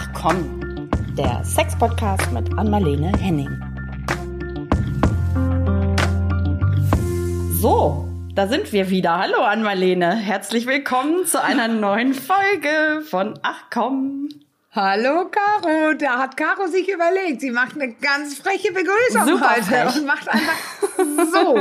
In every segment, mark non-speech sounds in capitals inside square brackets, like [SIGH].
Ach komm, der Sex-Podcast mit Anmalene Henning. So, da sind wir wieder. Hallo Anmalene, herzlich willkommen zu einer neuen Folge von Ach komm. Hallo Caro, da hat Caro sich überlegt. Sie macht eine ganz freche Begrüßung Super heute frech. und macht einfach so.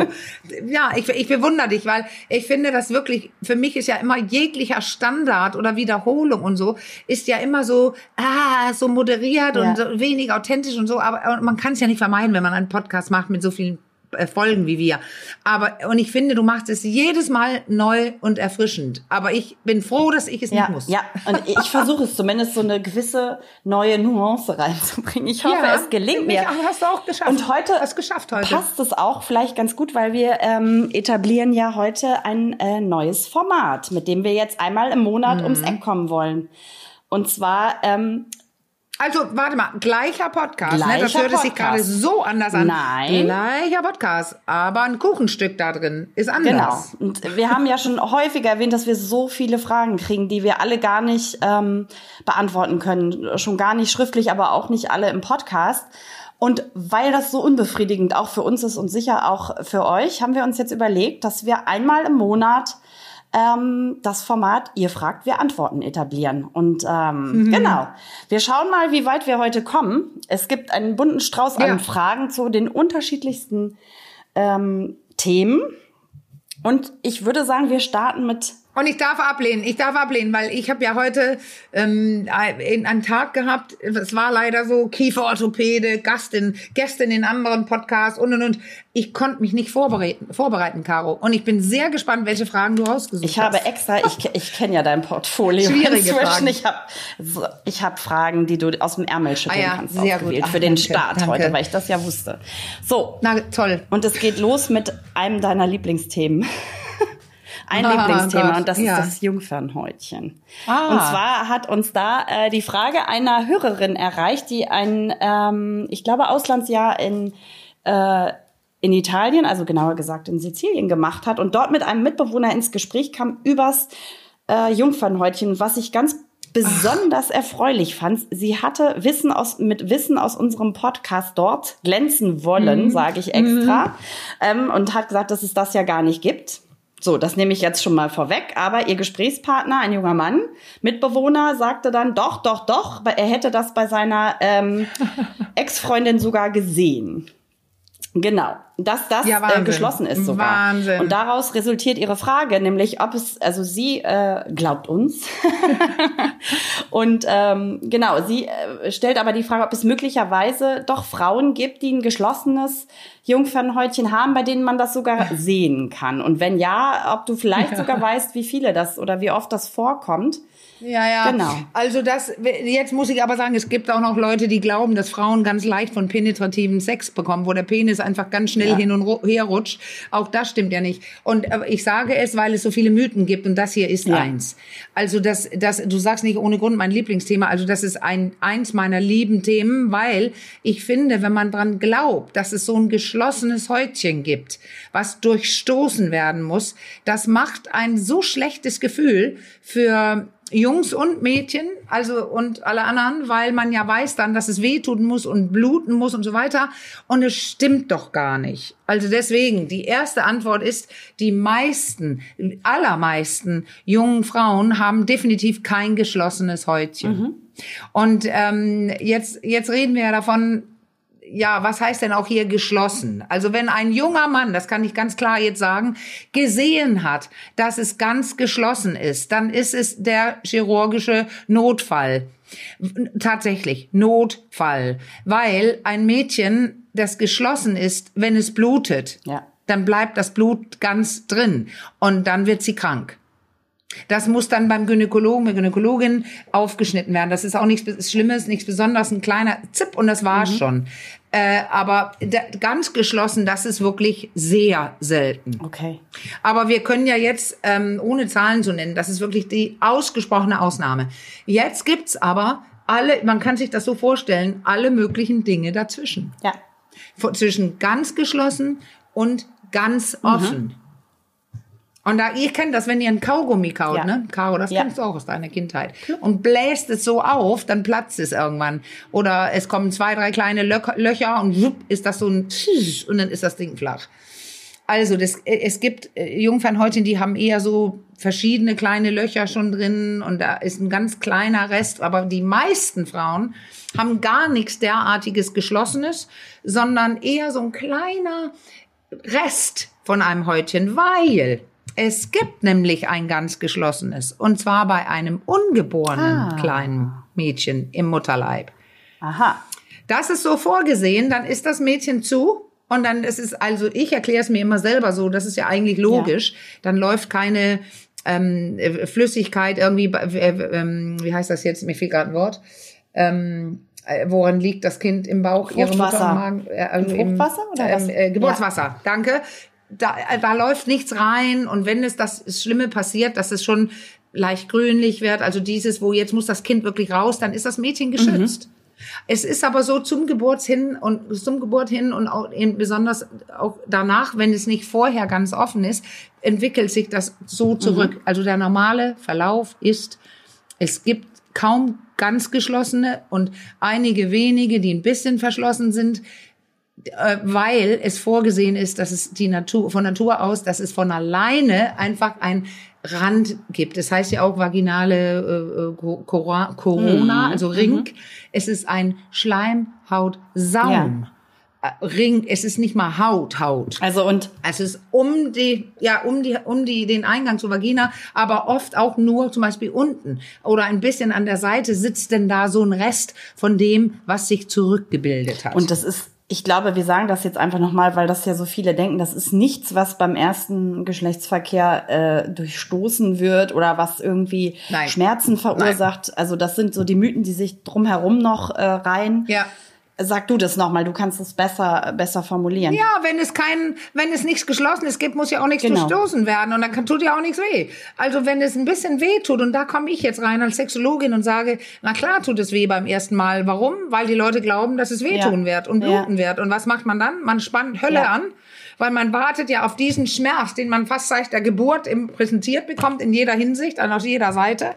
Ja, ich, ich bewundere dich, weil ich finde das wirklich, für mich ist ja immer jeglicher Standard oder Wiederholung und so, ist ja immer so, ah, so moderiert Ja. und so wenig authentisch und so, aber man kann es ja nicht vermeiden, wenn man einen Podcast macht mit so vielen Folgen wie wir. Aber, und ich finde, du machst es jedes Mal neu und erfrischend. Aber ich bin froh, dass ich es Ja, nicht muss. ja, und ich versuche es zumindest so eine gewisse neue Nuance reinzubringen. Ich hoffe, Ja, es gelingt mir. hast du auch geschafft. Und heute Hast geschafft heute. passt es auch vielleicht ganz gut, weil wir ähm, etablieren ja heute ein äh, neues Format, mit dem wir jetzt einmal im Monat ums Mhm. Eck kommen wollen. Und zwar ähm, Also, warte mal, gleicher Podcast, ne? Gleicher Das hört sich Podcast. gerade so anders an. Nein. Gleicher Podcast, aber ein Kuchenstück da drin ist Genau. anders. Und wir haben ja schon häufiger erwähnt, dass wir so viele Fragen kriegen, die wir alle gar nicht ähm, beantworten können. Schon gar nicht schriftlich, aber auch nicht alle im Podcast. Und weil das so unbefriedigend auch für uns ist und sicher auch für euch, haben wir uns jetzt überlegt, dass wir einmal im Monat ähm, das Format Ihr fragt, wir antworten etablieren. Und ähm, genau, wir schauen mal, wie weit wir heute kommen. Es gibt einen bunten Strauß an Ja. Fragen zu den unterschiedlichsten ähm, Themen. Und ich würde sagen, wir starten mit Und ich darf ablehnen, ich darf ablehnen, weil ich habe ja heute ähm, ein- einen Tag gehabt, es war leider so, Kieferorthopäde, Gastin, Gästin in anderen Podcasts und und und. Ich konnte mich nicht vorbereiten, vorbereiten, Caro. Und ich bin sehr gespannt, welche Fragen du rausgesucht Ich hast. habe extra, ich, ich kenne ja dein Portfolio Schwierige inzwischen. Fragen. Ich habe ich habe Fragen, die du aus dem Ärmel schütteln Ah ja, kannst, sehr gut. Ach, für den danke, Start danke. heute, weil ich das ja wusste. So, Na toll. und es geht los mit einem deiner Lieblingsthemen. Ein Ah, Lieblingsthema Gott, und das ja. ist das Jungfernhäutchen. Ah. Und zwar hat uns da äh, die Frage einer Hörerin erreicht, die ein, ähm, ich glaube, Auslandsjahr in äh, in Italien, also genauer gesagt in Sizilien gemacht hat und dort mit einem Mitbewohner ins Gespräch kam übers äh, Jungfernhäutchen, was ich ganz besonders erfreulich fand. Sie hatte Wissen aus, mit Wissen aus unserem Podcast dort glänzen wollen, sage ich extra, ähm, und hat gesagt, dass es das ja gar nicht gibt. So, das nehme ich jetzt schon mal vorweg. Aber ihr Gesprächspartner, ein junger Mann, Mitbewohner, sagte dann doch, doch, doch, er hätte das bei seiner ähm, [LAUGHS] Ex-Freundin sogar gesehen. Genau, dass das Ja, äh, geschlossen ist sogar. Wahnsinn. Und daraus resultiert ihre Frage, nämlich ob es, also sie äh, glaubt uns. [LAUGHS] Und ähm, genau, sie äh, stellt aber die Frage, ob es möglicherweise doch Frauen gibt, die ein geschlossenes Jungfernhäutchen haben, bei denen man das sogar [LAUGHS] sehen kann. Und wenn ja, ob du vielleicht Ja. sogar weißt, wie viele das oder wie oft das vorkommt. Ja, ja. Genau. Also das, jetzt muss ich aber sagen, es gibt auch noch Leute, die glauben, dass Frauen ganz leicht von penetrativen Sex bekommen, wo der Penis einfach ganz schnell Ja. hin und her rutscht. Auch das stimmt ja nicht. Und äh, ich sage es, weil es so viele Mythen gibt und das hier ist Ja. eins. Also das, das, du sagst nicht ohne Grund mein Lieblingsthema. Also das ist ein, eins meiner lieben Themen, weil ich finde, wenn man dran glaubt, dass es so ein geschlossenes Häutchen gibt, was durchstoßen werden muss, das macht ein so schlechtes Gefühl für Jungs und Mädchen, also und alle anderen, weil man ja weiß dann, dass es wehtun muss und bluten muss und so weiter. Und es stimmt doch gar nicht. Also deswegen, die erste Antwort ist, die meisten, allermeisten jungen Frauen haben definitiv kein geschlossenes Häutchen. Und ähm, jetzt, jetzt reden wir ja davon, ja, was heißt denn auch hier geschlossen? Also wenn ein junger Mann, das kann ich ganz klar jetzt sagen, gesehen hat, dass es ganz geschlossen ist, dann ist es der chirurgische Notfall. Tatsächlich, Notfall. Weil ein Mädchen, das geschlossen ist, wenn es blutet, Ja. dann bleibt das Blut ganz drin und dann wird sie krank. Das muss dann beim Gynäkologen, der Gynäkologin aufgeschnitten werden. Das ist auch nichts Schlimmes, nichts Besonderes, ein kleiner Zip und das war's schon. Äh, aber da, ganz geschlossen, das ist wirklich sehr selten. Okay. Aber wir können ja jetzt, ähm, ohne Zahlen zu nennen, das ist wirklich die ausgesprochene Ausnahme. Jetzt gibt's aber alle, man kann sich das so vorstellen, alle möglichen Dinge dazwischen. Ja. Von- Zwischen ganz geschlossen und ganz offen. Und da, ihr kennt das, wenn ihr ein Kaugummi kaut, Ja. ne? Caro, das Ja. kennst du auch aus deiner Kindheit. Und bläst es so auf, dann platzt es irgendwann. Oder es kommen zwei, drei kleine Lö Löcher und wupp, ist das so ein und dann ist das Ding flach. Also das, es gibt äh, Jungfernhäutchen, die haben eher so verschiedene kleine Löcher schon drin und da ist ein ganz kleiner Rest. Aber die meisten Frauen haben gar nichts derartiges Geschlossenes, sondern eher so ein kleiner Rest von einem Häutchen, weil es gibt nämlich ein ganz geschlossenes und zwar bei einem ungeborenen Ah. kleinen Mädchen im Mutterleib. Aha. Das ist so vorgesehen, dann ist das Mädchen zu und dann ist es also ich erkläre es mir immer selber so, das ist ja eigentlich logisch. Dann läuft keine ähm, äh, Flüssigkeit irgendwie, bei- äh, ähm, wie heißt das jetzt? Mir fehlt gerade ein Wort. Ähm, äh, woran liegt das Kind im Bauch? Ihre Mutter im Magen? Äh, also Im Fruchtwasser oder was? Ähm, äh, Geburtswasser, danke. Da, da läuft nichts rein und wenn es das Schlimme passiert, dass es schon leicht grünlich wird, also dieses, wo jetzt muss das Kind wirklich raus, dann ist das Mädchen geschützt. Es ist aber so zum Geburt hin und zum Geburt hin und auch eben besonders auch danach, wenn es nicht vorher ganz offen ist, entwickelt sich das so zurück. Also der normale Verlauf ist, es gibt kaum ganz geschlossene und einige wenige, die ein bisschen verschlossen sind, weil es vorgesehen ist, dass es die Natur von Natur aus, dass es von alleine einfach ein Rand gibt. Das heißt ja auch vaginale äh, äh, Co- Cora- Corona, also Ring. Es ist ein Schleimhautsaum. Äh, Ring, es ist nicht mal Haut, Haut. Also und Es ist um die, ja, um die, um die, den Eingang zur Vagina, aber oft auch nur zum Beispiel unten oder ein bisschen an der Seite sitzt denn da so ein Rest von dem, was sich zurückgebildet hat. Und das ist, ich glaube, wir sagen das jetzt einfach nochmal, weil das ja so viele denken, das ist nichts, was beim ersten Geschlechtsverkehr äh, durchstoßen wird oder was irgendwie Nein. Schmerzen verursacht. Also das sind so die Mythen, die sich drumherum noch äh, rein. Ja. Sag du das nochmal, du kannst es besser, besser formulieren. Ja, wenn es kein, wenn es nichts Geschlossenes gibt, muss ja auch nichts Genau. verstoßen werden und dann tut ja auch nichts weh. Also wenn es ein bisschen weh tut und da komme ich jetzt rein als Sexologin und sage, na klar tut es weh beim ersten Mal. Warum? Weil die Leute glauben, dass es wehtun Ja. wird und Ja. bluten wird. Und was macht man dann? Man spannt Hölle Ja. an. Weil man wartet ja auf diesen Schmerz, den man fast seit der Geburt im, präsentiert bekommt, in jeder Hinsicht, also auf jeder Seite.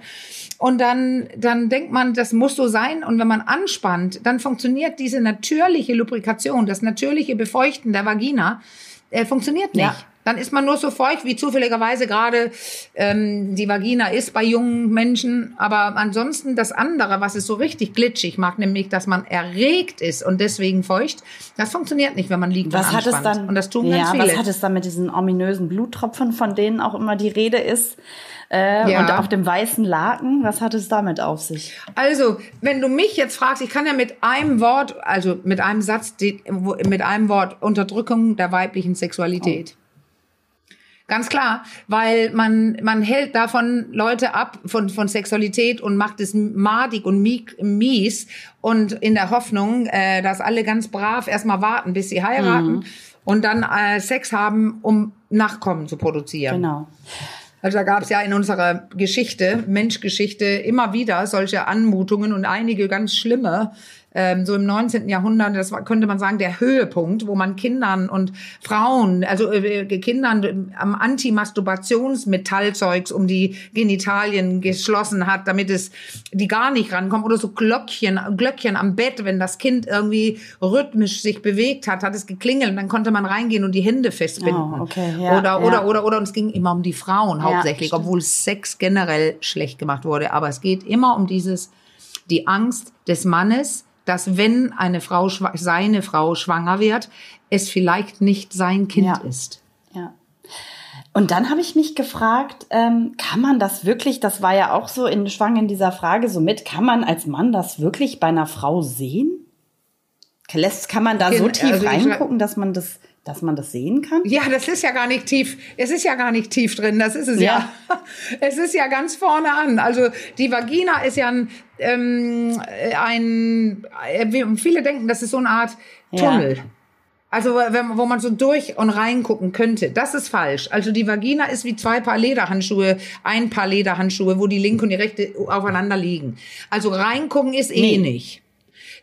Und dann, dann denkt man, das muss so sein. Und wenn man anspannt, dann funktioniert diese natürliche Lubrikation, das natürliche Befeuchten der Vagina, äh, funktioniert nicht. Ja. Dann ist man nur so feucht, wie zufälligerweise gerade ähm, die Vagina ist bei jungen Menschen. Aber ansonsten das andere, was es so richtig glitschig macht, nämlich, dass man erregt ist und deswegen feucht, das funktioniert nicht, wenn man liegt Was und hat es dann? und das tun ja, ganz viele. was hat es dann mit diesen ominösen Bluttropfen, von denen auch immer die Rede ist? Äh, Ja. Und auf dem weißen Laken, was hat es damit auf sich? Also, wenn du mich jetzt fragst, ich kann ja mit einem Wort, also mit einem Satz, mit einem Wort Unterdrückung der weiblichen Sexualität. Ganz klar, weil man, man hält davon Leute ab von, von Sexualität und macht es madig und mies und in der Hoffnung, äh, dass alle ganz brav erstmal warten, bis sie heiraten und dann äh, Sex haben, um Nachkommen zu produzieren. Genau. Also da gab es ja in unserer Geschichte, Menschgeschichte, immer wieder solche Anmutungen und einige ganz schlimme. Ähm, so im 19. Jahrhundert, das war, könnte man sagen, der Höhepunkt, wo man Kindern und Frauen, also äh, Kindern am Antimasturbationsmetallzeugs um die Genitalien geschlossen hat, damit es die gar nicht rankommen. Oder so Glöckchen, Glöckchen am Bett, wenn das Kind irgendwie rhythmisch sich bewegt hat, hat es geklingelt und dann konnte man reingehen und die Hände festbinden. Oh, okay, ja, oder, ja. oder, oder, oder, und es ging immer um die Frauen hauptsächlich, stimmt. obwohl Sex generell schlecht gemacht wurde. Aber es geht immer um dieses, die Angst des Mannes, dass wenn eine Frau, seine Frau schwanger wird, es vielleicht nicht sein Kind Ja. ist. Ja. Und dann habe ich mich gefragt, ähm, kann man das wirklich, das war ja auch so in Schwang in dieser Frage so mit, kann man als Mann das wirklich bei einer Frau sehen? Lässt, kann man da so tief also reingucken, dass man das, dass man das sehen kann? Ja, das ist ja gar nicht tief. Es ist ja gar nicht tief drin. Das ist es ja. [LAUGHS] Es ist ja ganz vorne an. Also die Vagina ist ja ein, ähm, ein äh, viele denken, das ist so eine Art Ja. Tunnel. Also wenn, wo man so durch und reingucken könnte. Das ist falsch. Also die Vagina ist wie zwei Paar Lederhandschuhe, ein Paar Lederhandschuhe, wo die linke und die rechte aufeinander liegen. Also reingucken ist eh Nee. nicht.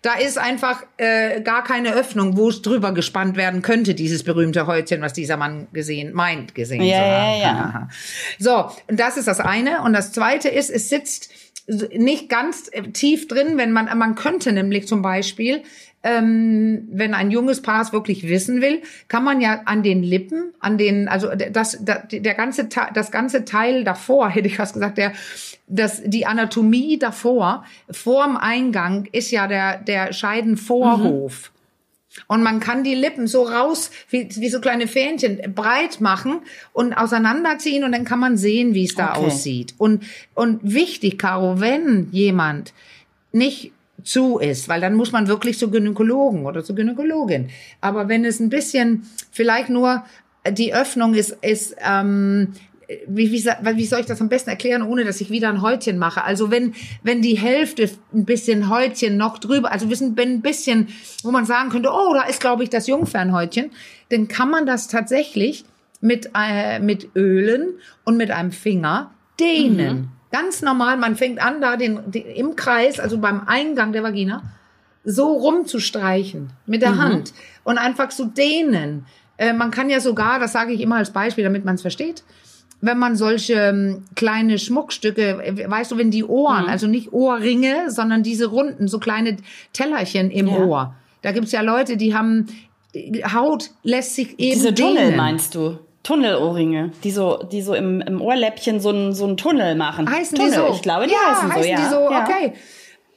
Da ist einfach äh, gar keine Öffnung, wo es drüber gespannt werden könnte, dieses berühmte Häutchen, was dieser Mann gesehen, meint gesehen Ja, zu ja, haben. ja. So, und das ist das eine. Und das zweite ist, es sitzt nicht ganz äh, tief drin, wenn man, man könnte nämlich zum Beispiel, ähm, wenn ein junges Paar es wirklich wissen will, kann man ja an den Lippen, an den, also das, das der ganze, das ganze Teil davor, [LAUGHS] hätte ich fast gesagt, der, das, die Anatomie davor, vorm Eingang ist ja der, der Scheidenvorhof. Und man kann die Lippen so raus, wie, wie so kleine Fähnchen, breit machen und auseinanderziehen und dann kann man sehen, wie es da Okay. aussieht. Und, und wichtig, Caro, wenn jemand nicht zu ist, weil dann muss man wirklich zu Gynäkologen oder zur Gynäkologin. Aber wenn es ein bisschen, vielleicht nur die Öffnung ist, ist ähm, wie, wie, wie soll ich das am besten erklären, ohne dass ich wieder ein Häutchen mache? Also wenn, wenn die Hälfte ein bisschen Häutchen noch drüber, also wissen, wenn ein bisschen, wo man sagen könnte, oh, da ist, glaube ich, das Jungfernhäutchen, dann kann man das tatsächlich mit, äh, mit Ölen und mit einem Finger dehnen. Ganz normal, man fängt an, da den, den, im Kreis, also beim Eingang der Vagina, so rumzustreichen mit der Hand und einfach zu dehnen. Äh, man kann ja sogar, das sage ich immer als Beispiel, damit man es versteht, wenn man solche ähm, kleine Schmuckstücke, äh, weißt du, wenn die Ohren, also nicht Ohrringe, sondern diese runden, so kleine Tellerchen im Ja. Ohr. Da gibt's ja Leute, die haben, die Haut lässt sich eben Diese dehnen. Tunnel meinst du? Tunnelohrringe, die so, die so im, im Ohrläppchen so einen so einen Tunnel machen. Heißen Tunnel, die so? ich glaube, die ja, heißen so, ja. die so, ja. okay.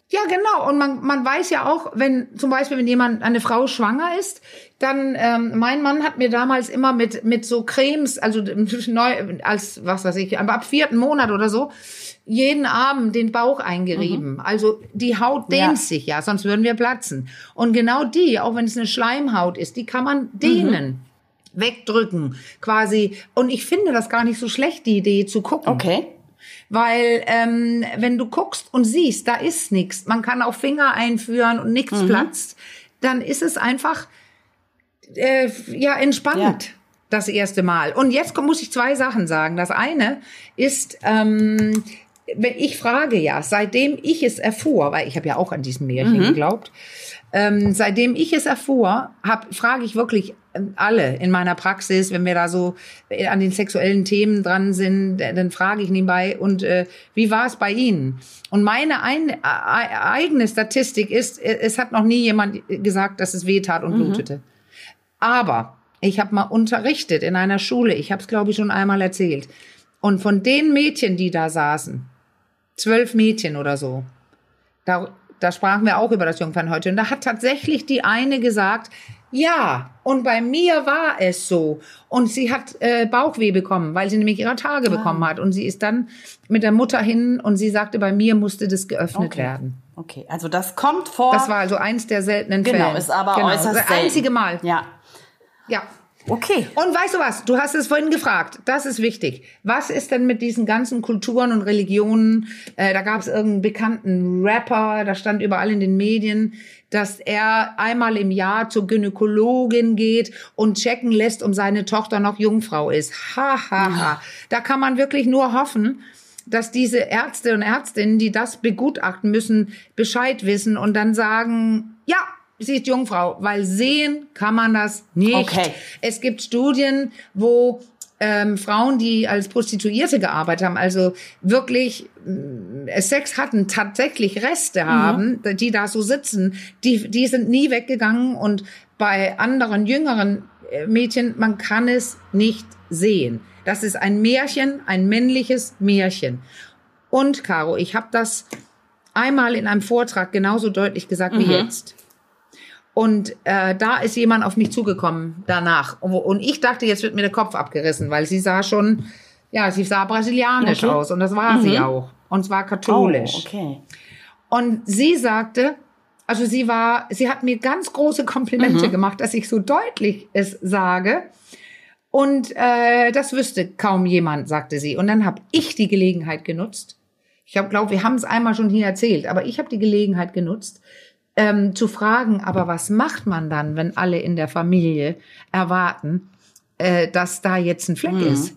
Ja, genau. Und man, man weiß ja auch, wenn zum Beispiel, wenn jemand, eine Frau schwanger ist, dann, ähm, mein Mann hat mir damals immer mit, mit so Cremes, also [LAUGHS] neu, als, was weiß ich, aber ab vierten Monat oder so, jeden Abend den Bauch eingerieben. Also die Haut dehnt Mhm. Ja. sich ja, sonst würden wir platzen. Und genau die, auch wenn es eine Schleimhaut ist, die kann man dehnen. Wegdrücken, quasi. Und ich finde das gar nicht so schlecht, die Idee zu gucken. Okay. Weil ähm, wenn du guckst und siehst, da ist nichts, man kann auch Finger einführen und nichts platzt, dann ist es einfach äh, ja entspannt. Ja. Das erste Mal. Und jetzt muss ich zwei Sachen sagen. Das eine ist, ähm, wenn ich frage ja, seitdem ich es erfuhr, weil ich habe ja auch an diesem Märchen geglaubt, ähm, seitdem ich es erfuhr, hab, frage ich wirklich alle in meiner Praxis, wenn wir da so äh, an den sexuellen Themen dran sind, äh, dann frage ich nebenbei, und äh, wie war es bei Ihnen? Und meine ein, äh, eigene Statistik ist, es hat noch nie jemand gesagt, dass es weh tat und blutete. Aber ich habe mal unterrichtet in einer Schule, ich habe es, glaube ich, schon einmal erzählt. Und von den Mädchen, die da saßen, zwölf Mädchen oder so, da, da sprachen wir auch über das Jungfernhäutchen. Und da hat tatsächlich die eine gesagt, ja, und bei mir war es so. Und sie hat äh, Bauchweh bekommen, weil sie nämlich ihre Tage bekommen hat. Und sie ist dann mit der Mutter hin und sie sagte, bei mir musste das geöffnet Okay. werden. Okay, also das kommt vor. Das war also eins der seltenen Fälle. genau, ist aber genau. äußerst Das selten. einzige Mal. Ja. Ja. Okay. Und weißt du was? Du hast es vorhin gefragt. Das ist wichtig. Was ist denn mit diesen ganzen Kulturen und Religionen? Äh, da gab es irgendeinen bekannten Rapper, da stand überall in den Medien, dass er einmal im Jahr zur Gynäkologin geht und checken lässt, um seine Tochter noch Jungfrau ist. Ha, ha, ha. Da kann man wirklich nur hoffen, dass diese Ärzte und Ärztinnen, die das begutachten müssen, Bescheid wissen und dann sagen, sie ist Jungfrau, weil sehen kann man das nicht. Okay. Es gibt Studien, wo ähm, Frauen, die als Prostituierte gearbeitet haben, also wirklich äh, Sex hatten, tatsächlich Reste haben, die da so sitzen, die, die sind nie weggegangen und bei anderen jüngeren äh, Mädchen, man kann es nicht sehen. Das ist ein Märchen, ein männliches Märchen. Und Caro, ich habe das einmal in einem Vortrag genauso deutlich gesagt wie jetzt. Und äh, da ist jemand auf mich zugekommen danach. Und, und ich dachte, jetzt wird mir der Kopf abgerissen, weil sie sah schon, ja, sie sah brasilianisch Okay. aus. Und das war sie auch. Und zwar katholisch. Oh, okay. Und sie sagte, also sie war, sie hat mir ganz große Komplimente Mhm. gemacht, dass ich so deutlich es sage. Und äh, das wüsste kaum jemand, sagte sie. Und dann habe ich die Gelegenheit genutzt. Ich glaube, wir haben es einmal schon hier erzählt, aber ich habe die Gelegenheit genutzt, ähm, zu fragen, aber was macht man dann, wenn alle in der Familie erwarten, äh, dass da jetzt ein Fleck ist?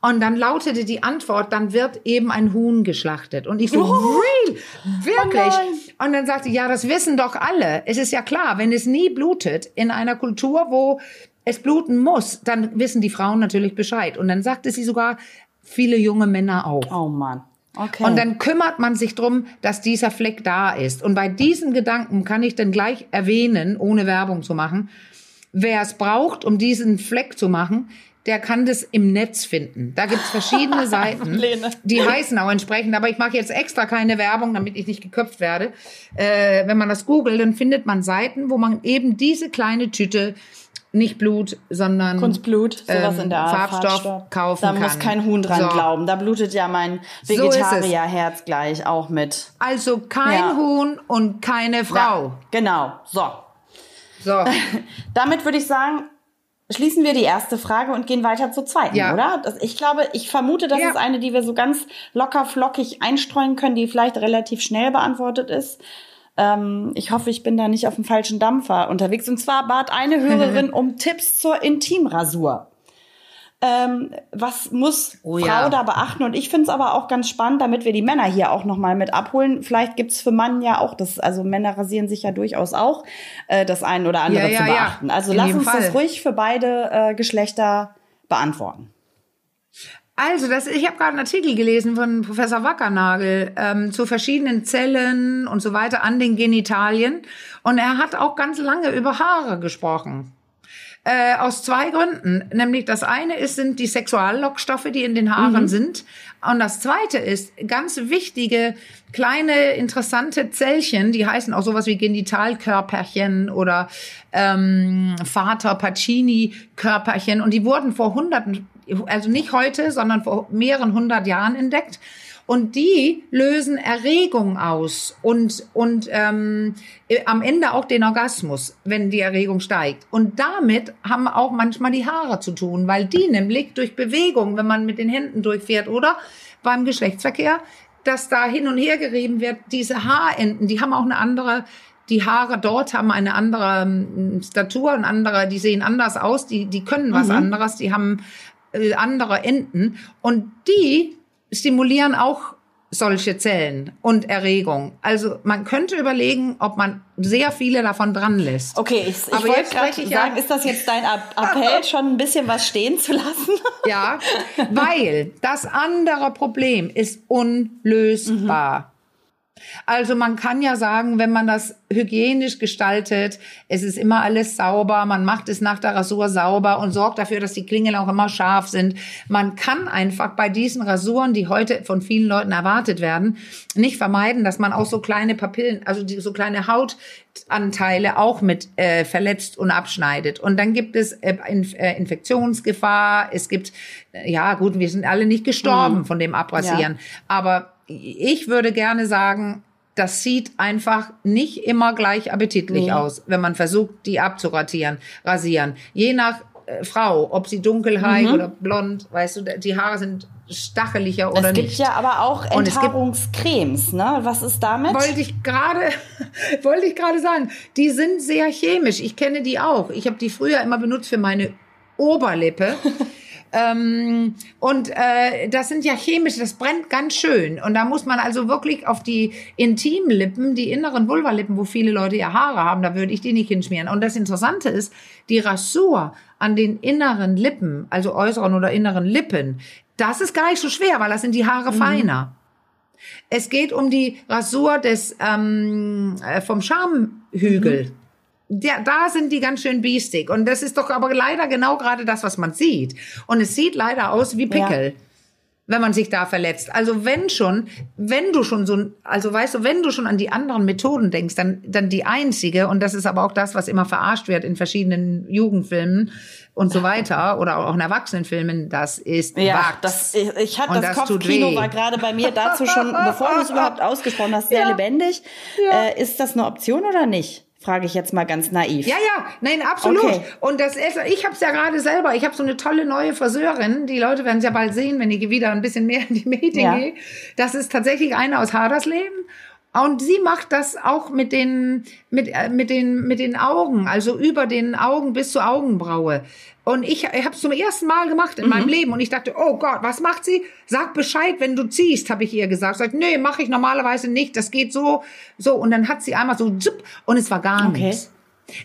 Und dann lautete die Antwort, dann wird eben ein Huhn geschlachtet. Und ich so, real, wirklich. nein. Und dann sagt sie, ja, das wissen doch alle. Es ist ja klar, wenn es nie blutet in einer Kultur, wo es bluten muss, dann wissen die Frauen natürlich Bescheid. Und dann sagte sie sogar, viele junge Männer auch. Oh Mann. Okay. Und dann kümmert man sich drum, dass dieser Fleck da ist. Und bei diesen Gedanken kann ich dann gleich erwähnen, ohne Werbung zu machen, wer es braucht, um diesen Fleck zu machen, der kann das im Netz finden. Da gibt's verschiedene [LAUGHS] Seiten, die heißen auch entsprechend. Aber ich mache jetzt extra keine Werbung, damit ich nicht geköpft werde. Äh, wenn man das googelt, dann findet man Seiten, wo man eben diese kleine Tüte nicht Blut, sondern Kunstblut, sowas ähm, in der Art, Farbstoff, kaufen Da kann. muss kein Huhn dran So. glauben. Da blutet ja mein So. Vegetarierherz gleich auch mit. Also kein Ja. Huhn und keine Frau. Ja, genau. So. So. [LAUGHS] Damit würde ich sagen, schließen wir die erste Frage und gehen weiter zur zweiten, Ja. oder? Ich glaube, ich vermute, das Ja. ist eine, die wir so ganz locker flockig einstreuen können, die vielleicht relativ schnell beantwortet ist. Ähm, ich hoffe, ich bin da nicht auf dem falschen Dampfer unterwegs. Und zwar bat eine Hörerin [LAUGHS] um Tipps zur Intimrasur. Ähm, was muss Oh Frau ja. da beachten? Und ich finde es aber auch ganz spannend, damit wir die Männer hier auch nochmal mit abholen. Vielleicht gibt's für Mann ja auch das, also Männer rasieren sich ja durchaus auch, äh, das ein oder andere Ja, ja, zu beachten. Also In lass uns Fall. das ruhig für beide äh, Geschlechter beantworten. Also, das, ich habe gerade einen Artikel gelesen von Professor Wackernagel ähm, zu verschiedenen Zellen und so weiter an den Genitalien. Und er hat auch ganz lange über Haare gesprochen. Äh, aus zwei Gründen. Nämlich das eine ist, sind die Sexuallockstoffe, die in den Haaren sind. Und das zweite ist, ganz wichtige, kleine, interessante Zellchen, die heißen auch sowas wie Genitalkörperchen oder ähm, Vater Pacini-Körperchen. Und die wurden vor hunderten, also nicht heute, sondern vor mehreren hundert Jahren entdeckt. Und die lösen Erregung aus und, und ähm, äh, am Ende auch den Orgasmus, wenn die Erregung steigt. Und damit haben auch manchmal die Haare zu tun, weil die nämlich durch Bewegung, wenn man mit den Händen durchfährt oder beim Geschlechtsverkehr, dass da hin und her gerieben wird, diese Haarenden, die haben auch eine andere, die Haare dort haben eine andere ähm, Statur, eine andere, die sehen anders aus, die, die können was anderes, die haben äh, andere Enden und die stimulieren auch solche Zellen und Erregung. Also man könnte überlegen, ob man sehr viele davon dran lässt. Okay, ich, ich Aber wollte gerade ich ja- sagen, ist das jetzt dein App- Appell, [LAUGHS] schon ein bisschen was stehen zu lassen? Ja, weil das andere Problem ist unlösbar. Also man kann ja sagen, wenn man das hygienisch gestaltet, es ist immer alles sauber, man macht es nach der Rasur sauber und sorgt dafür, dass die Klingeln auch immer scharf sind. Man kann einfach bei diesen Rasuren, die heute von vielen Leuten erwartet werden, nicht vermeiden, dass man auch so kleine Papillen, also die, so kleine Hautanteile auch mit äh, verletzt und abschneidet. Und dann gibt es äh, äh, Infektionsgefahr, es gibt, ja gut, wir sind alle nicht gestorben von dem Abrasieren, aber ich würde gerne sagen, das sieht einfach nicht immer gleich appetitlich aus, wenn man versucht, die abzuratieren, rasieren. Je nach äh, Frau, ob sie dunkelhaarig oder blond, weißt du, die Haare sind stacheliger oder es gibt nicht. ja aber auch Enthaarungscremes, ne? Was ist damit? Wollte ich gerade, [LAUGHS] wollte ich gerade sagen. Die sind sehr chemisch. Ich kenne die auch. Ich habe die früher immer benutzt für meine Oberlippe. [LAUGHS] ähm, und äh, das sind ja chemisch, das brennt ganz schön. Und da muss man also wirklich auf die intimen Lippen, die inneren Vulvalippen, wo viele Leute ja Haare haben, da würde ich die nicht hinschmieren. Und das Interessante ist, die Rasur an den inneren Lippen, also äußeren oder inneren Lippen, das ist gar nicht so schwer, weil das sind die Haare feiner. Es geht um die Rasur des ähm, äh, vom Schamhügel. Der, da sind die ganz schön biestig. Und das ist doch aber leider genau gerade das, was man sieht. Und es sieht leider aus wie Pickel. Wenn man sich da verletzt. Also wenn schon, wenn du schon so, also weißt du, wenn du schon an die anderen Methoden denkst, dann, dann die einzige, und das ist aber auch das, was immer verarscht wird in verschiedenen Jugendfilmen und so weiter, oder auch in Erwachsenenfilmen, das ist Ja, Wachs. das, ich, ich hatte das, das Kopfkino war gerade bei mir dazu schon, bevor du es überhaupt [LAUGHS] ausgesprochen hast, sehr lebendig. Äh, ist das eine Option oder nicht? Frage ich jetzt mal ganz naiv. Ja, ja, nein, absolut. Okay. Und das ist, ich habe es ja gerade selber. Ich habe so eine tolle neue Friseurin. Die Leute werden es ja bald sehen, wenn ich wieder ein bisschen mehr in die Medien Ja. gehe. Das ist tatsächlich eine aus Hadersleben. Und sie macht das auch mit den, mit, äh, mit den, mit den Augen, also über den Augen bis zur Augenbraue. Und ich, ich habe es zum ersten Mal gemacht in mhm. meinem Leben und ich dachte, oh Gott, was macht sie? Sag Bescheid, wenn du ziehst, habe ich ihr gesagt. Sagt, nee, mache ich normalerweise nicht. Das geht so, so. Und dann hat sie einmal so zup, und es war gar okay. nichts.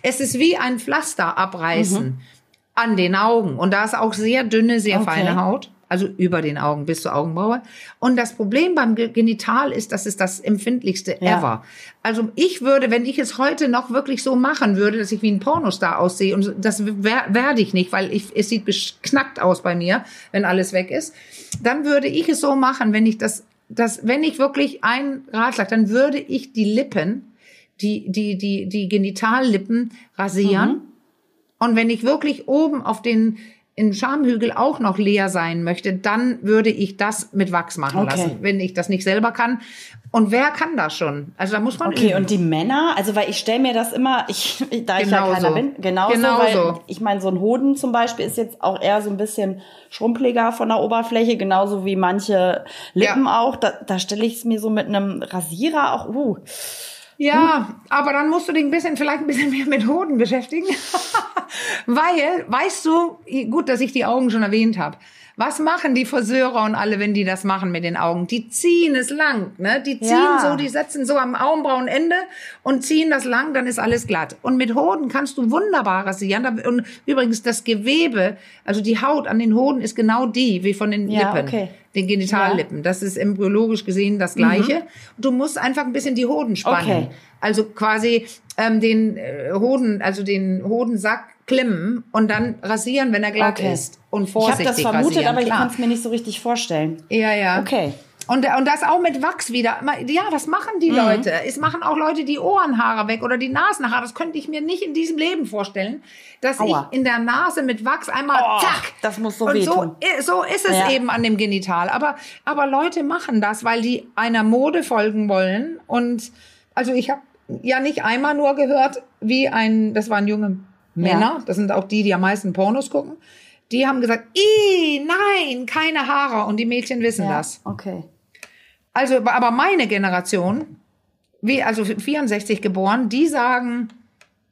Es ist wie ein Pflaster abreißen mhm. an den Augen und da ist auch sehr dünne, sehr okay. feine Haut also über den Augen bis zur Augenbraue. Und das Problem beim Genital ist, das ist das empfindlichste ja. ever. Also ich würde, wenn ich es heute noch wirklich so machen würde, dass ich wie ein Pornostar aussehe, und das werde ich nicht, weil ich, es sieht beknackt aus bei mir, wenn alles weg ist, dann würde ich es so machen, wenn ich das, das, wenn ich wirklich ein Ratschlag, dann würde ich die Lippen, die, die, die, die Genitallippen rasieren. Mhm. Und wenn ich wirklich oben auf den in Schamhügel auch noch leer sein möchte, dann würde ich das mit Wachs machen okay. lassen, wenn ich das nicht selber kann. Und wer kann das schon? Also da muss man Okay, üben. und die Männer, also weil ich stelle mir das immer, ich [LAUGHS] da ich ja keiner so. bin, genauso, genau weil so. ich meine, so ein Hoden zum Beispiel ist jetzt auch eher so ein bisschen schrumpeliger von der Oberfläche, genauso wie manche Lippen ja. auch. Da, da stelle ich es mir so mit einem Rasierer auch, uh, ja, hm. aber dann musst du dich ein bisschen, vielleicht ein bisschen mehr mit Hoden beschäftigen. [LAUGHS] Weil, weißt du, gut, dass ich die Augen schon erwähnt habe. Was machen die Friseure und alle, wenn die das machen mit den Augen? Die ziehen es lang, ne? Die ziehen ja. so, die setzen so am Augenbrauenende und ziehen das lang, dann ist alles glatt. Und mit Hoden kannst du wunderbar rasieren. Und übrigens das Gewebe, also die Haut an den Hoden ist genau die wie von den ja, Lippen. Okay. Den Genitallippen. Ja. Das ist embryologisch gesehen das Gleiche. Mhm. Du musst einfach ein bisschen die Hoden spannen. Okay. Also quasi ähm, den äh, Hoden, also den Hodensack klimmen und dann rasieren, wenn er glatt okay. ist. Und vorsichtig Ich habe das vermutet, aber ich kann es mir nicht so richtig vorstellen. Ja, ja. Okay. Und, und das auch mit Wachs wieder. Ja, das machen die mhm. Leute. Es machen auch Leute die Ohrenhaare weg oder die Nasenhaare. Das könnte ich mir nicht in diesem Leben vorstellen, dass Aua. ich in der Nase mit Wachs einmal oh, zack. Das muss so und wehtun. So, so ist es ja. eben an dem Genital. Aber, aber Leute machen das, weil die einer Mode folgen wollen. Und also ich habe ja nicht einmal nur gehört, wie ein, das war ein junger Männer, ja. das sind auch die, die am meisten Pornos gucken, die haben gesagt, Ih, nein, keine Haare. Und die Mädchen wissen ja, das. Okay. Also, aber meine Generation, wie, also 64 geboren, die sagen,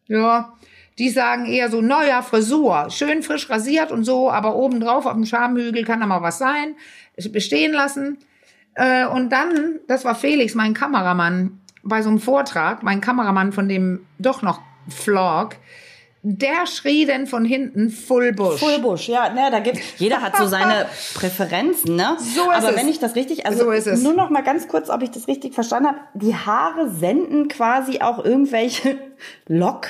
ja, die sagen eher so, neuer Frisur, schön frisch rasiert und so, aber obendrauf auf dem Schamhügel kann da mal was sein, bestehen lassen. Äh, und dann, das war Felix, mein Kameramann, bei so einem Vortrag, mein Kameramann von dem doch noch Vlog, der schrie denn von hinten Full Bush. Full Bush, ja, ne, da gibt [LAUGHS] jeder hat so [LAUGHS] seine Präferenzen, ne? So ist Aber es. wenn ich das richtig, also so ist es. nur noch mal ganz kurz, ob ich das richtig verstanden habe, die Haare senden quasi auch irgendwelche [LAUGHS] Lock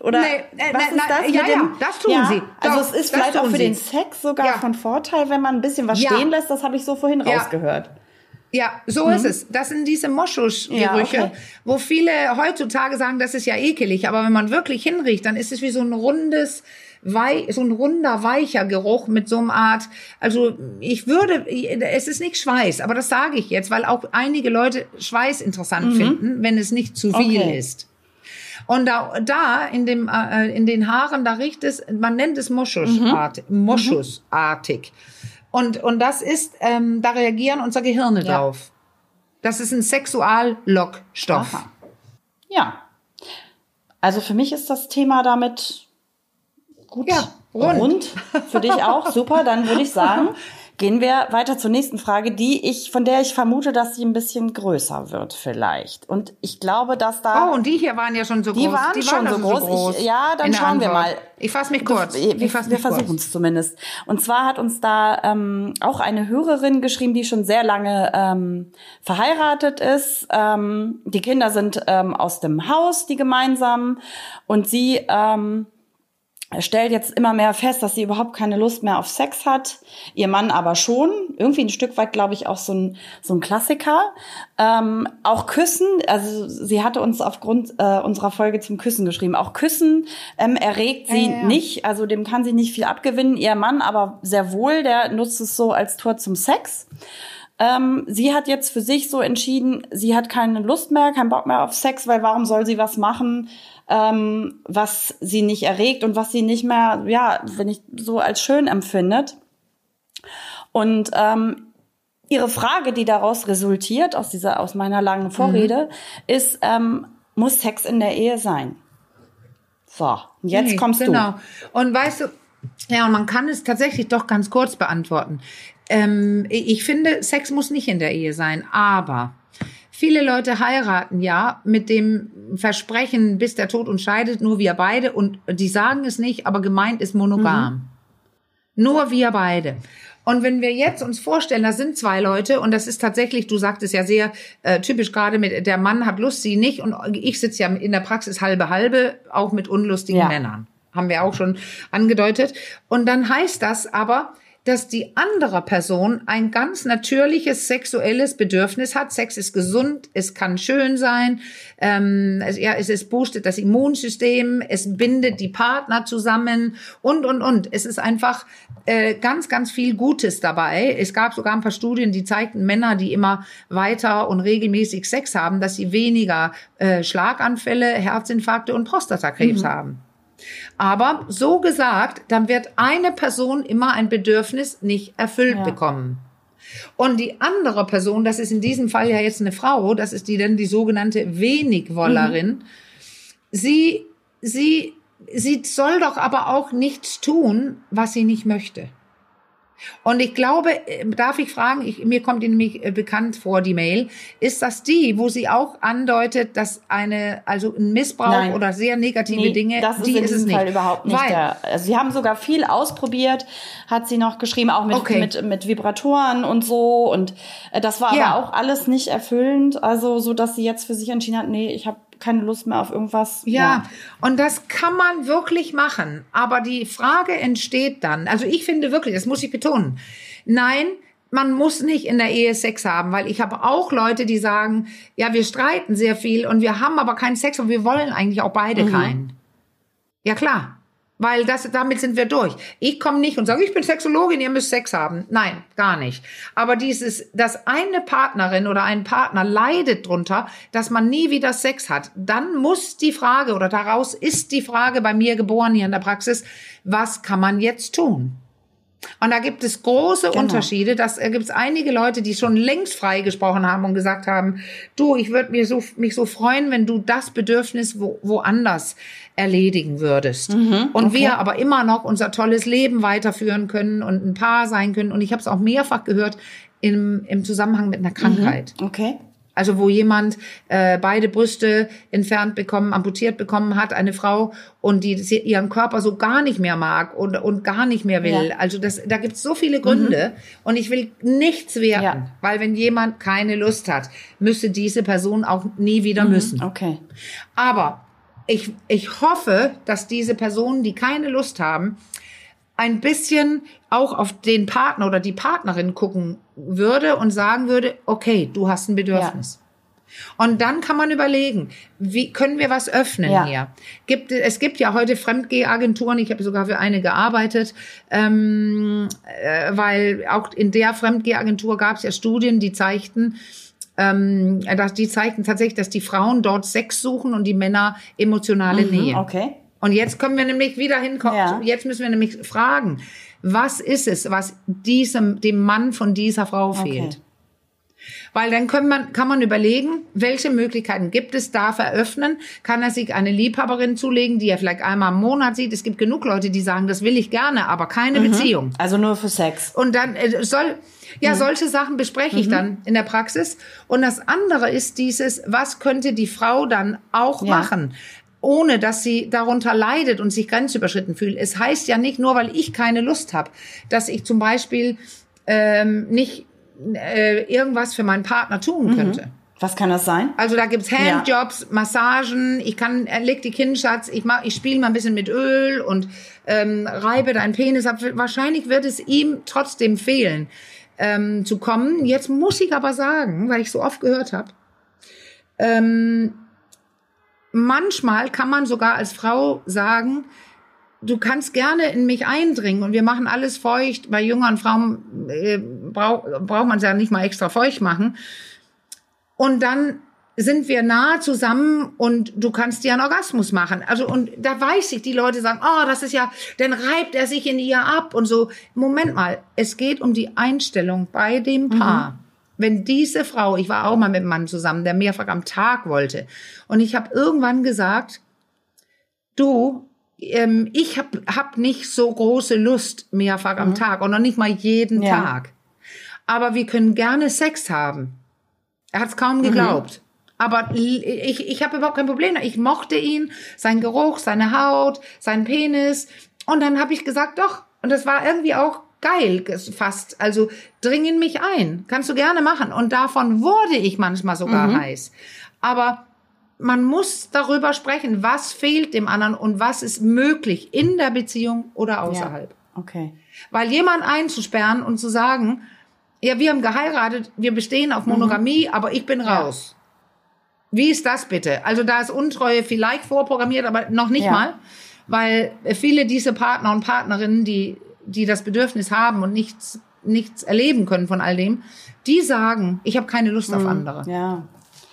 oder nee, äh, was ist das? Ja, ja, das tun ja, sie. Also Doch, es ist vielleicht auch für sie. den Sex sogar ja. von Vorteil, wenn man ein bisschen was stehen lässt. Das habe ich so vorhin rausgehört. Ja, so mhm. ist es. Das sind diese Moschusgerüche, ja, okay. wo viele heutzutage sagen, das ist ja ekelig. Aber wenn man wirklich hinriecht, dann ist es wie so ein rundes, wei so ein runder, weicher Geruch mit so einer Art. Also ich würde, es ist nicht Schweiß, aber das sage ich jetzt, weil auch einige Leute Schweiß interessant mhm. finden, wenn es nicht zu viel okay. ist. Und da, da in dem, äh, in den Haaren, da riecht es, man nennt es Moschusartig. Mhm. Moschusartig. Und, und das ist, ähm, da reagieren unsere Gehirne ja. drauf. Das ist ein Sexuallockstoff. Ja. Also für mich ist das Thema damit gut ja, rund. rund. Für dich auch, super. Dann würde ich sagen, [LAUGHS] Gehen wir weiter zur nächsten Frage, die ich, von der ich vermute, dass sie ein bisschen größer wird vielleicht. Und ich glaube, dass da. Oh, und die hier waren ja schon so die groß. Waren die waren schon so groß. Groß ich, ja, dann schauen wir mal. Ich fasse mich kurz. Ich, wir, wir versuchen es zumindest. Und zwar hat uns da ähm, auch eine Hörerin geschrieben, die schon sehr lange ähm, verheiratet ist. Ähm, die Kinder sind ähm, aus dem Haus, die gemeinsamen. Und sie ähm, stellt jetzt immer mehr fest, dass sie überhaupt keine Lust mehr auf Sex hat. Ihr Mann aber schon. Irgendwie ein Stück weit, glaube ich, auch so ein, so ein Klassiker. Ähm, auch Küssen, also sie hatte uns aufgrund äh, unserer Folge zum Küssen geschrieben. Auch Küssen ähm, erregt sie ja, ja. nicht, also dem kann sie nicht viel abgewinnen. Ihr Mann aber sehr wohl, der nutzt es so als Tor zum Sex. Ähm, sie hat jetzt für sich so entschieden, sie hat keine Lust mehr, keinen Bock mehr auf Sex, weil warum soll sie was machen, ähm, was sie nicht erregt und was sie nicht mehr, ja, wenn ich so als schön empfindet. Und ähm, Ihre Frage, die daraus resultiert, aus dieser, aus meiner langen Vorrede, mhm. ist, ähm, muss Sex in der Ehe sein? So, jetzt nee, kommst genau. du. Und weißt du, ja, und man kann es tatsächlich doch ganz kurz beantworten. Ähm, ich finde, Sex muss nicht in der Ehe sein, aber viele Leute heiraten ja mit dem Versprechen, bis der Tod uns scheidet, nur wir beide. Und die sagen es nicht, aber gemeint ist monogam. Mhm. Nur wir beide. Und wenn wir jetzt uns vorstellen, da sind zwei Leute und das ist tatsächlich, du sagtest ja sehr äh, typisch gerade mit, der Mann hat Lust, sie nicht und ich sitze ja in der Praxis halbe halbe, auch mit unlustigen ja. Männern. Haben wir auch schon angedeutet. Und dann heißt das aber, dass die andere Person ein ganz natürliches sexuelles Bedürfnis hat. Sex ist gesund, es kann schön sein, ähm, es, ja, es ist boostet das Immunsystem, es bindet die Partner zusammen und und und. Es ist einfach äh, ganz ganz viel Gutes dabei. Es gab sogar ein paar Studien, die zeigten Männer, die immer weiter und regelmäßig Sex haben, dass sie weniger äh, Schlaganfälle, Herzinfarkte und Prostatakrebs mhm. haben. Aber so gesagt, dann wird eine Person immer ein Bedürfnis nicht erfüllt ja. bekommen. Und die andere Person, das ist in diesem Fall ja jetzt eine Frau, das ist die dann die sogenannte Wenigwollerin. Mhm. Sie, sie, sie soll doch aber auch nichts tun, was sie nicht möchte. Und ich glaube, äh, darf ich fragen, ich, mir kommt Ihnen nämlich äh, bekannt vor, die Mail, ist das die, wo sie auch andeutet, dass eine, also ein Missbrauch Nein. oder sehr negative nee, Dinge, das ist die in ist diesem Fall überhaupt nicht. Weil, der, also sie haben sogar viel ausprobiert, hat sie noch geschrieben, auch mit, okay. mit, mit Vibratoren und so. Und äh, das war ja. aber auch alles nicht erfüllend, also so, dass sie jetzt für sich entschieden hat, nee, ich habe keine Lust mehr auf irgendwas. Ja, ja, und das kann man wirklich machen. Aber die Frage entsteht dann, also ich finde wirklich, das muss ich betonen, nein, man muss nicht in der Ehe Sex haben, weil ich habe auch Leute, die sagen, ja, wir streiten sehr viel und wir haben aber keinen Sex und wir wollen eigentlich auch beide mhm. keinen. Ja klar. Weil das, damit sind wir durch. Ich komme nicht und sage, ich bin Sexologin, ihr müsst Sex haben. Nein, gar nicht. Aber dieses, dass eine Partnerin oder ein Partner leidet drunter, dass man nie wieder Sex hat, dann muss die Frage oder daraus ist die Frage bei mir geboren hier in der Praxis, was kann man jetzt tun? Und da gibt es große genau. Unterschiede. Das äh, gibt es einige Leute, die schon längst freigesprochen haben und gesagt haben, du, ich würde mir so, mich so freuen, wenn du das Bedürfnis wo, woanders erledigen würdest. Mhm, und okay. wir aber immer noch unser tolles Leben weiterführen können und ein Paar sein können. Und ich habe es auch mehrfach gehört im, im Zusammenhang mit einer Krankheit. Mhm, okay. Also wo jemand äh, beide Brüste entfernt bekommen, amputiert bekommen hat, eine Frau und die ihren Körper so gar nicht mehr mag und, und gar nicht mehr will. Ja. Also das, da gibt's so viele Gründe mhm. und ich will nichts werten, ja. weil wenn jemand keine Lust hat, müsste diese Person auch nie wieder mhm. müssen. Okay. Aber ich, ich hoffe, dass diese Personen, die keine Lust haben, ein bisschen auch auf den Partner oder die Partnerin gucken würde und sagen würde, okay, du hast ein Bedürfnis. Ja. Und dann kann man überlegen, wie können wir was öffnen ja. hier? Gibt, es gibt ja heute Fremdgehagenturen, ich habe sogar für eine gearbeitet, ähm, äh, weil auch in der Fremdgehagentur gab es ja Studien, die zeigten, ähm, dass die zeigten tatsächlich, dass die Frauen dort Sex suchen und die Männer emotionale mhm, Nähe. Okay. Und jetzt können wir nämlich wieder hinkommen. Ja. Jetzt müssen wir nämlich fragen, was ist es, was diesem, dem Mann von dieser Frau fehlt? Okay. Weil dann kann man, kann man überlegen, welche Möglichkeiten gibt es, darf er öffnen, kann er sich eine Liebhaberin zulegen, die er vielleicht einmal im Monat sieht. Es gibt genug Leute, die sagen, das will ich gerne, aber keine mhm. Beziehung. Also nur für Sex. Und dann äh, soll, ja, mhm. solche Sachen bespreche ich mhm. dann in der Praxis. Und das andere ist dieses, was könnte die Frau dann auch ja. machen? Ohne dass sie darunter leidet und sich grenzüberschritten fühlt. Es heißt ja nicht nur, weil ich keine Lust habe, dass ich zum Beispiel ähm, nicht äh, irgendwas für meinen Partner tun mhm. könnte. Was kann das sein? Also da gibt's Handjobs, ja. Massagen, ich kann, er legt die Kinnschatz, ich mach, ich spiele mal ein bisschen mit Öl und ähm, reibe deinen Penis ab. Wahrscheinlich wird es ihm trotzdem fehlen ähm, zu kommen. Jetzt muss ich aber sagen, weil ich so oft gehört habe, ähm, manchmal kann man sogar als Frau sagen, du kannst gerne in mich eindringen und wir machen alles feucht. Bei jüngeren Frauen äh, brauch, braucht man es ja nicht mal extra feucht machen. Und dann sind wir nah zusammen und du kannst dir einen Orgasmus machen. Also und da weiß ich, die Leute sagen, oh, das ist ja, dann reibt er sich in ihr ab und so. Moment mal, es geht um die Einstellung bei dem Paar. Mhm. Wenn diese Frau, ich war auch mal mit einem Mann zusammen, der mehrfach am Tag wollte und ich habe irgendwann gesagt, du, ähm, ich hab, hab nicht so große Lust mehrfach mhm. am Tag und noch nicht mal jeden ja. Tag. Aber wir können gerne Sex haben. Er hat es kaum mhm. geglaubt. Mhm. Aber ich, ich habe überhaupt kein Problem. Ich mochte ihn, sein Geruch, seine Haut, sein Penis. Und dann habe ich gesagt, doch. Und das war irgendwie auch geil fast. Also dring in mich ein. Kannst du gerne machen. Und davon wurde ich manchmal sogar mhm. heiß. Aber man muss darüber sprechen, was fehlt dem anderen und was ist möglich in der Beziehung oder außerhalb. Ja. Okay. Weil jemand einzusperren und zu sagen, ja, wir haben geheiratet, wir bestehen auf Monogamie, mhm. aber ich bin raus. Wie ist das bitte? Also da ist Untreue vielleicht vorprogrammiert, aber noch nicht ja. mal, weil viele diese Partner und Partnerinnen, die die das Bedürfnis haben und nichts nichts erleben können von all dem, die sagen, ich habe keine Lust auf hm, andere. Ja.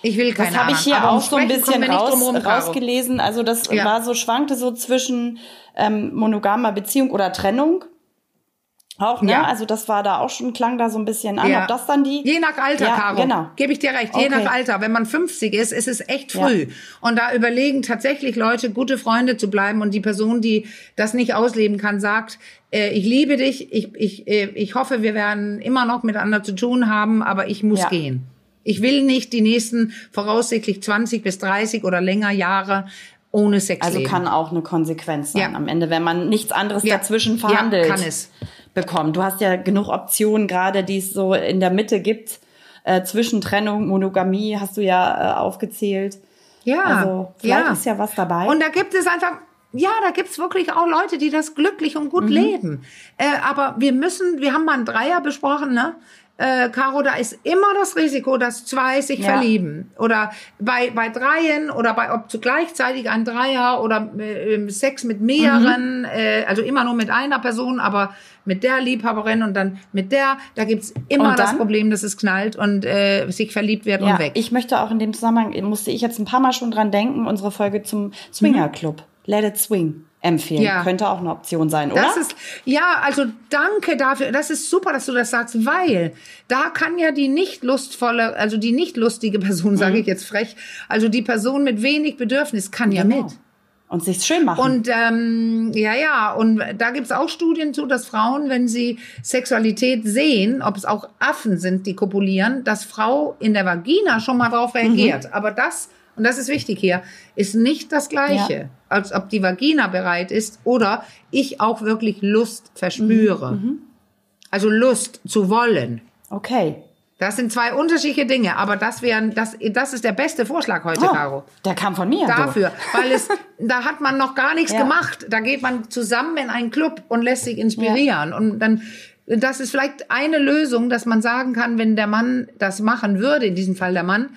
Ich will keine Das habe ich hier Aber auch so ein bisschen raus, rausgelesen. Also das ja. war so, schwankte so zwischen ähm, monogamer Beziehung oder Trennung. Auch, ne? Ja. Also das war da auch schon, klang da so ein bisschen an. Ja. Ob das dann die. Je nach Alter, ja, Caro. Genau. Gebe ich dir recht. Je nach Alter. Wenn man 50 ist, ist es echt früh. Ja. Und da überlegen tatsächlich Leute, gute Freunde zu bleiben. Und die Person, die das nicht ausleben kann, sagt, äh, ich liebe dich, ich, ich, äh, ich hoffe, wir werden immer noch miteinander zu tun haben, aber ich muss gehen. Ich will nicht die nächsten voraussichtlich 20 bis 30 oder länger Jahre ohne Sex Also leben. kann auch eine Konsequenz sein am Ende, wenn man nichts anderes dazwischen verhandelt. Ja, kann es bekommen. Du hast ja genug Optionen, gerade die es so in der Mitte gibt. Äh, zwischen Trennung, Monogamie hast du ja äh, aufgezählt. Ja. Also vielleicht ja. ist ja was dabei. Und da gibt es einfach, ja, da gibt's wirklich auch Leute, die das glücklich und gut mhm. leben. Äh, aber wir müssen, wir haben mal einen Dreier besprochen, ne? äh, Caro, da ist immer das Risiko, dass zwei sich ja. verlieben. Oder bei, bei Dreien oder bei ob zu gleichzeitig ein Dreier oder äh, Sex mit mehreren, mhm. äh, also immer nur mit einer Person, aber mit der Liebhaberin und dann mit der, da gibt's immer das Problem, dass es knallt und äh, sich verliebt wird ja, und weg. Ich möchte auch in dem Zusammenhang, musste ich jetzt ein paar Mal schon dran denken, unsere Folge zum Swinger Club. Mhm. Let it swing empfehlen. Ja. Könnte auch eine Option sein, oder? Das ist, ja, also danke dafür. Das ist super, dass du das sagst, weil da kann ja die nicht lustvolle, also die nicht lustige Person, [LAUGHS] sage mhm. ich jetzt frech, also die Person mit wenig Bedürfnis kann genau. ja mit. Und sich's schön machen. Und ähm, ja, ja, und da gibt's auch Studien zu, dass Frauen, wenn sie Sexualität sehen, ob es auch Affen sind, die kopulieren, dass Frau in der Vagina schon mal drauf reagiert. Mhm. Aber das und das ist wichtig hier, ist nicht das Gleiche, ja. als ob die Vagina bereit ist oder ich auch wirklich Lust verspüre. Mhm. mhm. Also Lust zu wollen. Okay. Das sind zwei unterschiedliche Dinge, aber das wären, das, das ist der beste Vorschlag heute, oh, Caro. Der kam von mir. Dafür, du. weil es, [LAUGHS] da hat man noch gar nichts ja. gemacht. Da geht man zusammen in einen Club und lässt sich inspirieren. Ja. Und dann, das ist vielleicht eine Lösung, dass man sagen kann, wenn der Mann das machen würde, in diesem Fall der Mann,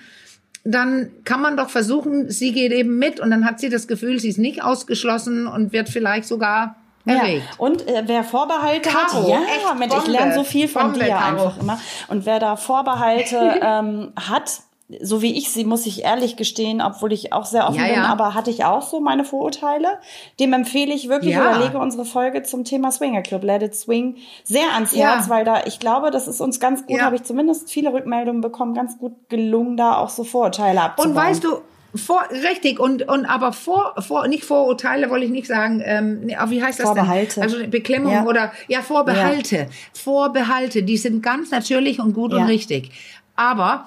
dann kann man doch versuchen, sie geht eben mit und dann hat sie das Gefühl, sie ist nicht ausgeschlossen und wird vielleicht sogar erregt. Ja. Und äh, wer Vorbehalte Caro, hat, ja, echt Mensch, ich lerne so viel von Bombe, dir Caro. einfach immer. Und wer da Vorbehalte [LAUGHS] ähm, hat, so wie ich sie, muss ich ehrlich gestehen, obwohl ich auch sehr offen ja, bin, ja. aber hatte ich auch so meine Vorurteile. Dem empfehle ich wirklich ja. oder lege unsere Folge zum Thema Swinger Club, Let It Swing, sehr ans Herz, weil da, ich glaube, das ist uns ganz gut, habe ich zumindest viele Rückmeldungen bekommen, ganz gut gelungen, da auch so Vorurteile abzubauen. Und weißt du, vor, richtig, und, und aber vor, vor, nicht Vorurteile wollte ich nicht sagen, ähm, wie heißt das Vorbehalte. denn? Also Beklemmung ja. oder, ja, Vorbehalte. Ja. Vorbehalte, die sind ganz natürlich und gut ja. und richtig. Aber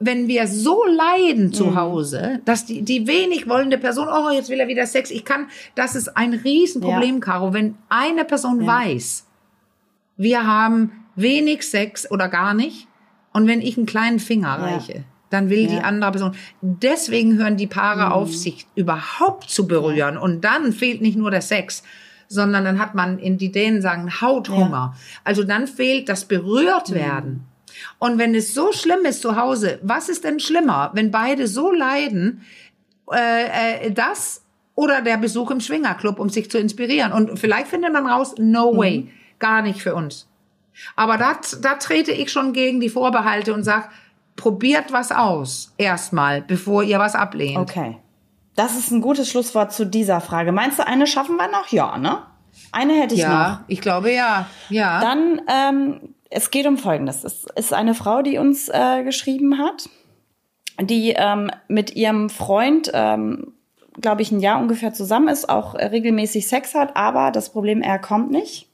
wenn wir so leiden zu mhm. Hause, dass die, die wenig wollende Person, oh, jetzt will er wieder Sex, ich kann, das ist ein Riesenproblem, ja. Caro. Wenn eine Person ja. weiß, wir haben wenig Sex oder gar nicht, und wenn ich einen kleinen Finger ja. reiche, dann will die andere Person. Deswegen hören die Paare mhm. auf, sich überhaupt zu berühren. Und dann fehlt nicht nur der Sex, sondern dann hat man in die Dänen sagen Hauthunger. Also dann fehlt das berührt mhm. Mhm. Und wenn es so schlimm ist zu Hause, was ist denn schlimmer, wenn beide so leiden, äh, äh, das oder der Besuch im Schwingerclub, um sich zu inspirieren? Und vielleicht findet man raus, no mhm. way, gar nicht für uns. Aber da, da trete ich schon gegen die Vorbehalte und sag, probiert was aus. Erstmal, bevor ihr was ablehnt. Okay. Das ist ein gutes Schlusswort zu dieser Frage. Meinst du, eine schaffen wir noch? Ja, ne? Eine hätte ich ja, noch. ich glaube ja. Ja. Dann, ähm, es geht um Folgendes. Es ist eine Frau, die uns äh, geschrieben hat, die ähm, mit ihrem Freund, ähm, glaube ich, ein Jahr ungefähr zusammen ist, auch äh, regelmäßig Sex hat, aber das Problem, er kommt nicht.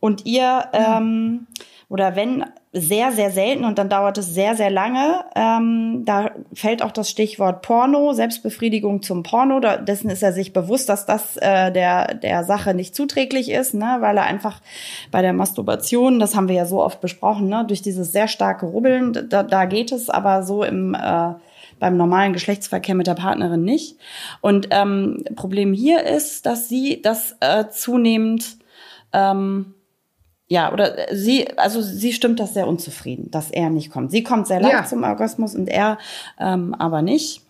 Und ihr, ähm, oder wenn sehr, sehr selten und dann dauert es sehr, sehr lange. Ähm, da fällt auch das Stichwort Porno, Selbstbefriedigung zum Porno. Da, dessen ist er sich bewusst, dass das äh, der, der Sache nicht zuträglich ist, ne? weil er einfach bei der Masturbation, das haben wir ja so oft besprochen, ne? durch dieses sehr starke Rubbeln, da, da geht es aber so im äh, beim normalen Geschlechtsverkehr mit der Partnerin nicht. Und ähm, Problem hier ist, dass sie das äh, zunehmend ähm, ja, oder sie, also sie stimmt das sehr unzufrieden, dass er nicht kommt. Sie kommt sehr leicht ja. zum Orgasmus und er ähm, aber nicht.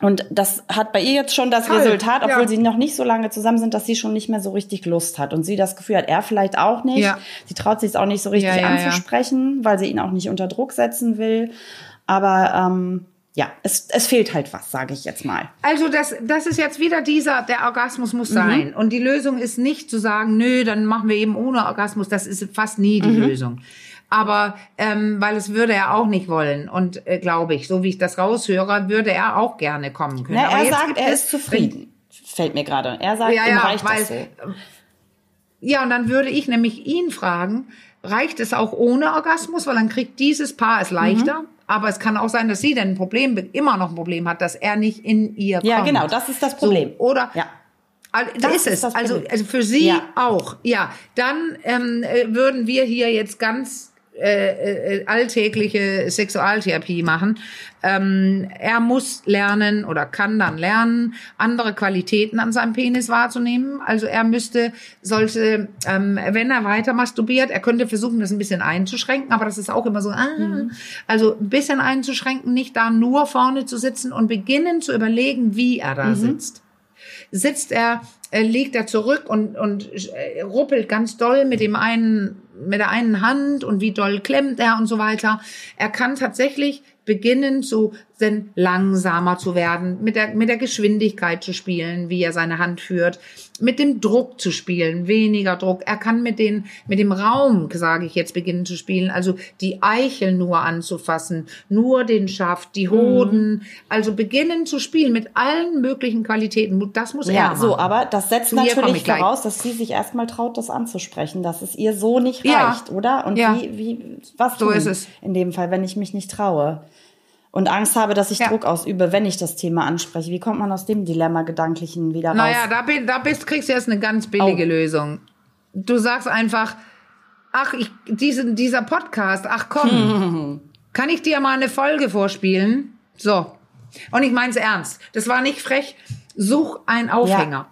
Und das hat bei ihr jetzt schon das Toll. Resultat, obwohl ja. sie noch nicht so lange zusammen sind, dass sie schon nicht mehr so richtig Lust hat. Und sie das Gefühl hat, er vielleicht auch nicht. Ja. Sie traut sich es auch nicht so richtig anzusprechen, weil sie ihn auch nicht unter Druck setzen will. Aber ähm, ja, es, es fehlt halt was, sage ich jetzt mal. Also das, das ist jetzt wieder dieser, der Orgasmus muss mhm. sein. Und die Lösung ist nicht zu sagen, nö, dann machen wir eben ohne Orgasmus. Das ist fast nie die mhm. Lösung. Aber ähm, weil es würde er auch nicht wollen. Und äh, glaube ich, so wie ich das raushöre, würde er auch gerne kommen können. Na, er sagt, er ist zufrieden. Fällt mir gerade. Er sagt, ja, ja, ihm reicht weil, das so. Ja, und dann würde ich nämlich ihn fragen, reicht es auch ohne Orgasmus? Weil dann kriegt dieses Paar es leichter. Mhm. Aber es kann auch sein, dass sie dann ein Problem, immer noch ein Problem hat, dass er nicht in ihr kommt. Ja, genau, das ist das Problem. So, oder? Ja. Das ist es. Ist also, also für sie ja. auch. Ja, dann ähm, äh, würden wir hier jetzt ganz äh, äh, alltägliche Sexualtherapie machen. Ähm, er muss lernen oder kann dann lernen, andere Qualitäten an seinem Penis wahrzunehmen. Also er müsste sollte, ähm, wenn er weiter masturbiert, er könnte versuchen, das ein bisschen einzuschränken, aber das ist auch immer so, ah, mhm. also ein bisschen einzuschränken, nicht da nur vorne zu sitzen und beginnen zu überlegen, wie er da mhm. sitzt sitzt er, äh, liegt er zurück und, und äh, ruppelt ganz doll mit dem einen mit der einen Hand und wie doll klemmt er und so weiter. Er kann tatsächlich beginnen, so denn langsamer zu werden, mit der, mit der Geschwindigkeit zu spielen, wie er seine Hand führt, mit dem Druck zu spielen, weniger Druck. Er kann mit den, mit dem Raum, sage ich jetzt, beginnen zu spielen, also die Eichel nur anzufassen, nur den Schaft, die Hoden, mhm. also beginnen zu spielen mit allen möglichen Qualitäten. Das muss ja, er machen. so, aber das setzt natürlich voraus, dass sie sich erstmal traut, das anzusprechen, dass es ihr so nicht reicht, ja. oder? Und ja. wie, wie, was so ist es. in dem Fall, wenn ich mich nicht traue? Und Angst habe, dass ich ja. Druck ausübe, wenn ich das Thema anspreche. Wie kommt man aus dem Dilemma-Gedanklichen wieder raus? Naja, da, da bist, kriegst du jetzt eine ganz billige oh. Lösung. Du sagst einfach, ach, ich, diesen, dieser Podcast, ach komm, [LAUGHS] kann ich dir mal eine Folge vorspielen? So. Und ich meine es ernst. Das war nicht frech. Such einen Aufhänger.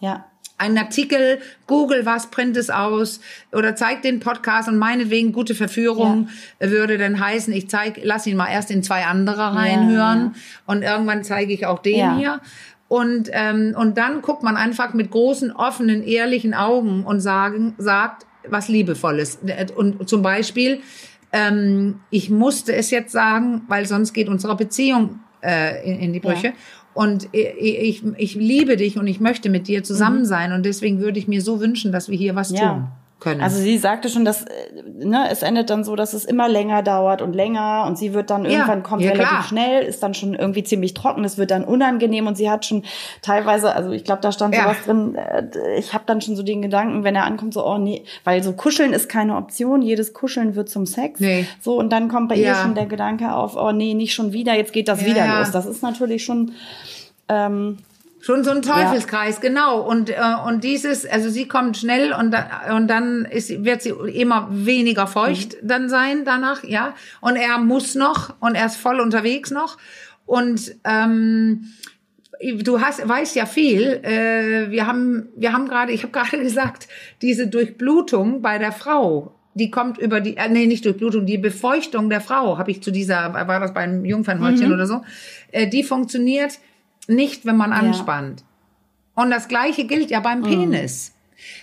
Ja. ja einen Artikel, Google was, print es aus oder zeig den Podcast und meinetwegen gute Verführung ja. würde dann heißen, ich zeig, lass ihn mal erst in zwei andere reinhören ja. und irgendwann zeige ich auch den ja. hier. Und, ähm, und dann guckt man einfach mit großen, offenen, ehrlichen Augen und sagen, sagt was Liebevolles. Und zum Beispiel, ähm, ich musste es jetzt sagen, weil sonst geht unsere Beziehung äh, in, in die Brüche. Und ich, ich liebe dich und ich möchte mit dir zusammen mhm. sein. Und deswegen würde ich mir so wünschen, dass wir hier was ja. tun können. Also sie sagte schon, dass äh, ne, es endet dann so, dass es immer länger dauert und länger und sie wird dann irgendwann ja, kommt ja, relativ klar. schnell, ist dann schon irgendwie ziemlich trocken, es wird dann unangenehm und sie hat schon teilweise, also ich glaube, da stand ja. sowas drin, äh, ich habe dann schon so den Gedanken, wenn er ankommt, so oh nee, weil so kuscheln ist keine Option, jedes Kuscheln wird zum Sex. Nee. So und dann kommt bei ja. ihr schon der Gedanke auf, oh nee, nicht schon wieder, jetzt geht das wieder los. Das ist natürlich schon ähm, Schon so ein Teufelskreis, ja. genau. Und, äh, und dieses, also sie kommt schnell und, und dann ist, wird sie immer weniger feucht mhm. dann sein danach, ja. Und er muss noch und er ist voll unterwegs noch. Und ähm, du hast, weißt ja viel. Äh, wir haben, wir haben gerade, ich habe gerade [LAUGHS] gesagt, diese Durchblutung bei der Frau, die kommt über die, äh, nee, nicht Durchblutung, die Befeuchtung der Frau, habe ich zu dieser, war das beim Jungfernhäutchen mhm. oder so, äh, die funktioniert nicht, wenn man anspannt. Ja. Und das Gleiche gilt ja beim mhm. Penis.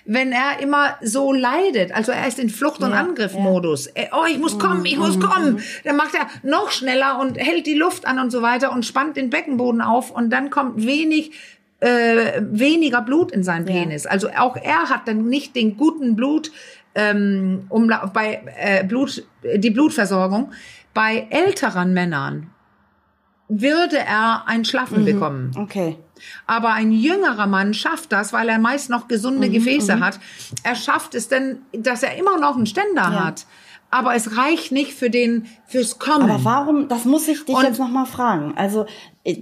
wenn er immer so leidet, also er ist in Flucht- und Ja, Angriffmodus. Äh, Oh, ich muss kommen, ich muss kommen. Dann macht er noch schneller und hält die Luft an und so weiter und spannt den Beckenboden auf und dann kommt wenig äh, weniger Blut in seinen Ja. Penis. Also auch er hat dann nicht den guten Blut ähm, um bei äh, Blut die Blutversorgung. Bei älteren Männern würde er ein Schlaffen bekommen. Okay. Aber ein jüngerer Mann schafft das, weil er meist noch Mhm, gesunde Gefäße hat. Er schafft es denn, dass er immer noch einen Ständer Ja. hat. Aber es reicht nicht für den, fürs Kommen. Aber warum, das muss ich dich Und- jetzt nochmal fragen. Also,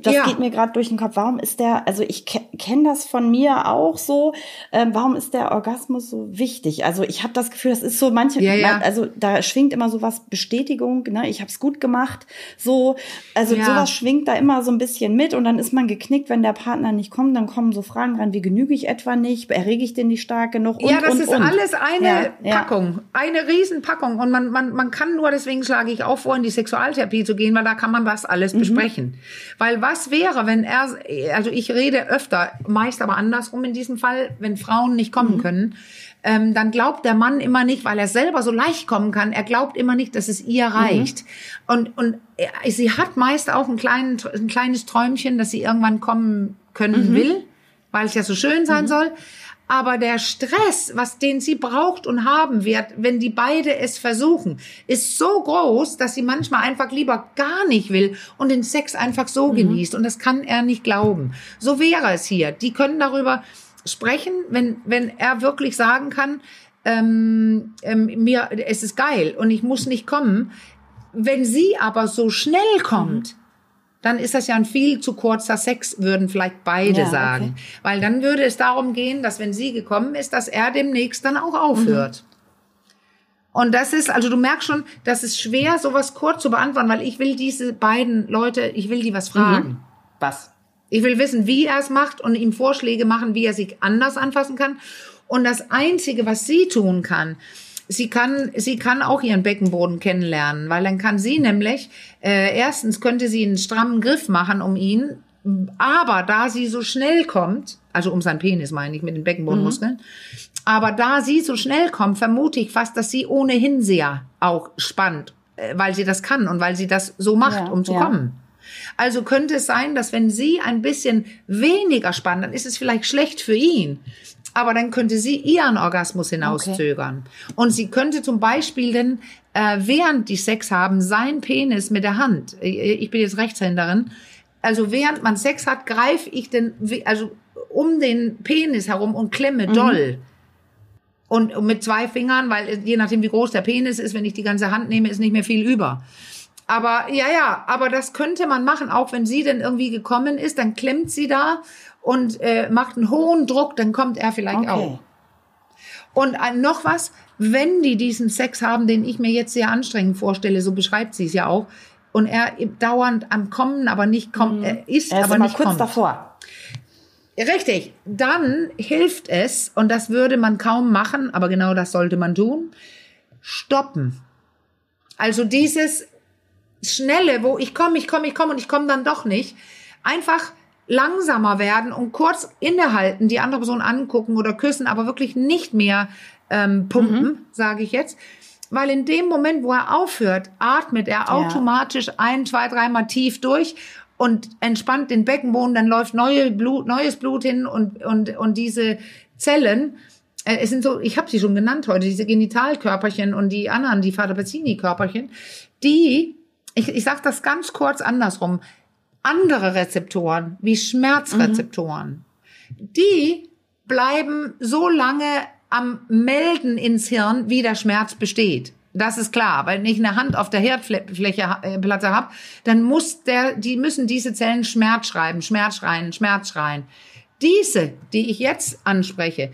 das Ja. geht mir gerade durch den Kopf. Warum ist der, also ich ke kenne das von mir auch so, ähm, warum ist der Orgasmus so wichtig? Also ich habe das Gefühl, das ist so manche, Ja, ja. also da schwingt immer so was Bestätigung, ne? ich habe es gut gemacht, so, also sowas schwingt da immer so ein bisschen mit und dann ist man geknickt, wenn der Partner nicht kommt, dann kommen so Fragen rein, wie genüge ich etwa nicht, errege ich den nicht stark genug und, ja, das und, ist und. alles eine. Packung, eine Riesenpackung. Und man, man, man kann nur, deswegen schlage ich auch vor, in die Sexualtherapie zu gehen, weil da kann man das alles Mhm. besprechen. Weil was wäre, wenn er, also ich rede öfter, meist aber andersrum in diesem Fall, wenn Frauen nicht Mhm. kommen können, ähm, dann glaubt der Mann immer nicht, weil er selber so leicht kommen kann, er glaubt immer nicht, dass es ihr Mhm. reicht. Und, und er, sie hat meist auch ein, kleinen, ein kleines Träumchen, dass sie irgendwann kommen können Mhm. will, weil es ja so schön sein soll. Aber der Stress, was den sie braucht und haben wird, wenn die beide es versuchen, ist so groß, dass sie manchmal einfach lieber gar nicht will und den Sex einfach so genießt. Und das kann er nicht glauben. So wäre es hier. Die können darüber sprechen, wenn, wenn er wirklich sagen kann, ähm, ähm, mir, es ist geil und ich muss nicht kommen. Wenn sie aber so schnell kommt, dann ist das ja ein viel zu kurzer Sex, würden vielleicht beide Ja, sagen. Weil dann würde es darum gehen, dass wenn sie gekommen ist, dass er demnächst dann auch aufhört. Und das ist, also du merkst schon, das ist schwer, sowas kurz zu beantworten, weil ich will diese beiden Leute, ich will die was fragen. Was? Ich will wissen, wie er es macht und ihm Vorschläge machen, wie er sich anders anfassen kann. Und das Einzige, was sie tun kann, sie kann, sie kann auch ihren Beckenboden kennenlernen, weil dann kann sie nämlich, äh, erstens könnte sie einen strammen Griff machen um ihn, aber da sie so schnell kommt, also um seinen Penis meine ich mit den Beckenbodenmuskeln, aber da sie so schnell kommt, vermute ich fast, dass sie ohnehin sehr auch spannt, äh, weil sie das kann und weil sie das so macht, Ja, um zu ja. kommen. Also könnte es sein, dass wenn sie ein bisschen weniger spannt, dann ist es vielleicht schlecht für ihn. Aber dann könnte sie ihren Orgasmus hinauszögern. Und sie könnte zum Beispiel dann, äh, während die Sex haben, sein Penis mit der Hand, äh, ich bin jetzt Rechtshänderin, also während man Sex hat, greife ich den, also um den Penis herum und klemme doll. Und mit zwei Fingern, weil je nachdem wie groß der Penis ist, wenn ich die ganze Hand nehme, ist nicht mehr viel über. Aber ja, ja, aber das könnte man machen, auch wenn sie denn irgendwie gekommen ist, dann klemmt sie da und äh, macht einen hohen Druck, dann kommt er vielleicht Okay. auch. Und äh, noch was, wenn die diesen Sex haben, den ich mir jetzt sehr anstrengend vorstelle, so beschreibt sie es ja auch, und er dauernd am Kommen, aber nicht kommt, er ist, Er ist aber nicht kurz kommt. davor. Richtig, dann hilft es, und das würde man kaum machen, aber genau das sollte man tun, stoppen. Also dieses schnelle, wo ich komme, ich komme, ich komme und ich komme dann doch nicht, einfach langsamer werden und kurz innehalten, die andere Person angucken oder küssen, aber wirklich nicht mehr ähm, pumpen, sage ich jetzt. Weil in dem Moment, wo er aufhört, atmet er automatisch ein, zwei, dreimal tief durch und entspannt den Beckenboden, dann läuft neue Blut, neues Blut hin und, und, und diese Zellen, äh, es sind so, ich habe sie schon genannt heute, diese Genitalkörperchen und die anderen, die Vater Bezzini-Körperchen, die, ich, ich sage das ganz kurz andersrum, andere Rezeptoren wie Schmerzrezeptoren, die bleiben so lange am Melden ins Hirn, wie der Schmerz besteht. Das ist klar, weil wenn ich eine Hand auf der Herdfläche äh, Platte habe, dann muss der, die müssen diese Zellen Schmerz schreiben, Schmerz schreien, Schmerz schreien. Diese, die ich jetzt anspreche,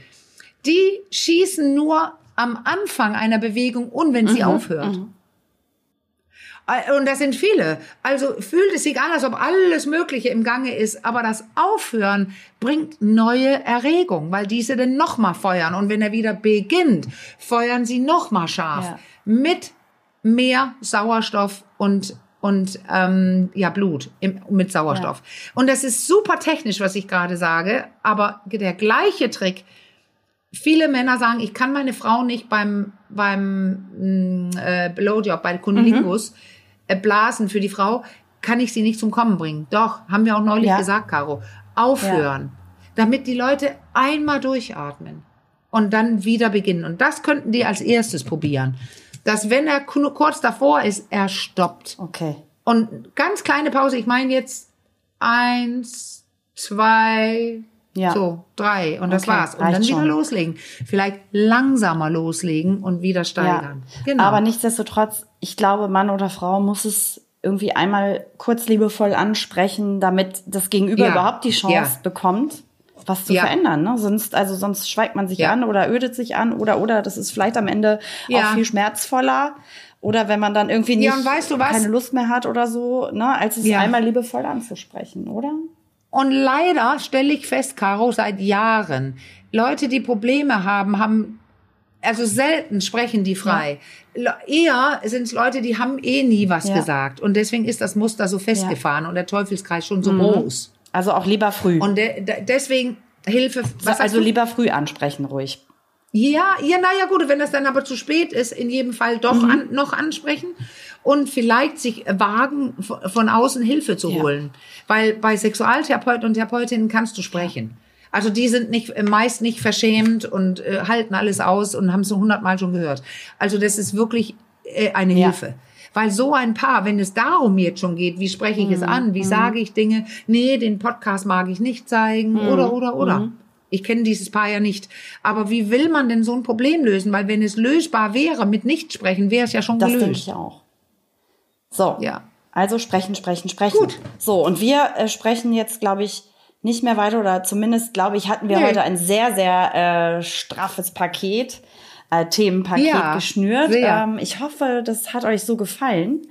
die schießen nur am Anfang einer Bewegung und wenn sie aufhört. Äh, Und das sind viele. Also fühlt es sich an, als ob alles Mögliche im Gange ist, aber das Aufhören bringt neue Erregung, weil diese dann nochmal feuern. Und wenn er wieder beginnt, feuern sie nochmal scharf. Ja. Mit mehr Sauerstoff und und ähm, ja Blut im, mit Sauerstoff. Und das ist super technisch, was ich gerade sage, aber der gleiche Trick viele Männer sagen, ich kann meine Frau nicht beim, beim mm, äh, Blowjob, bei Kunnilingus äh, blasen für die Frau, kann ich sie nicht zum Kommen bringen. Doch, haben wir auch neulich Ja. gesagt, Caro. Aufhören. Damit die Leute einmal durchatmen und dann wieder beginnen. Und das könnten die als erstes probieren. Dass wenn er ku- kurz davor ist, er stoppt. Okay. Und ganz kleine Pause, ich meine jetzt eins, zwei, Ja. so, drei und das Okay, war's. Und dann wieder schon. loslegen. Vielleicht langsamer loslegen und wieder steigern. Genau. Aber nichtsdestotrotz, ich glaube, Mann oder Frau muss es irgendwie einmal kurz liebevoll ansprechen, damit das Gegenüber Ja. überhaupt die Chance Ja. bekommt, was zu Ja. verändern. Ne? Sonst, also sonst schweigt man sich Ja. an oder ödet sich an oder oder das ist vielleicht am Ende Ja. auch viel schmerzvoller. Oder wenn man dann irgendwie nicht Ja, weißt du was? keine Lust mehr hat oder so, ne, als es Ja. einmal liebevoll anzusprechen, oder? Und leider stelle ich fest, Caro, seit Jahren, Leute, die Probleme haben, haben, also selten sprechen die frei. Le- Eher sind es Leute, die haben eh nie was Ja. gesagt. Und deswegen ist das Muster so festgefahren und der Teufelskreis schon so groß. Also auch lieber früh. Und de, de, deswegen Hilfe. Was also lieber früh ansprechen, ruhig. Ja, ja, naja, gut, wenn das dann aber zu spät ist, in jedem Fall doch Mhm. an, noch ansprechen und vielleicht sich wagen, von außen Hilfe zu Ja. holen. Weil bei Sexualtherapeuten und Therapeutinnen kannst du sprechen. Also die sind nicht äh, meist nicht verschämt und äh, halten alles aus und haben es so hundertmal schon gehört. Also das ist wirklich äh, eine Ja. Hilfe. Weil so ein Paar, wenn es darum jetzt schon geht, wie spreche ich Mhm. es an, wie sage ich Dinge, nee, den Podcast mag ich nicht zeigen, Mhm. oder, oder, oder. Ich kenne dieses Paar ja nicht. Aber wie will man denn so ein Problem lösen? Weil wenn es lösbar wäre mit Nichtsprechen, wäre es ja schon Das denke gelöst. ich auch. So. Ja. Also sprechen, sprechen, sprechen. Gut. So, und wir äh, sprechen jetzt, glaube ich, nicht mehr weiter oder zumindest, glaube ich, hatten wir Nee. heute ein sehr, sehr äh, straffes Paket, äh, Themenpaket Ja, geschnürt. Ähm, ich hoffe, das hat euch so gefallen.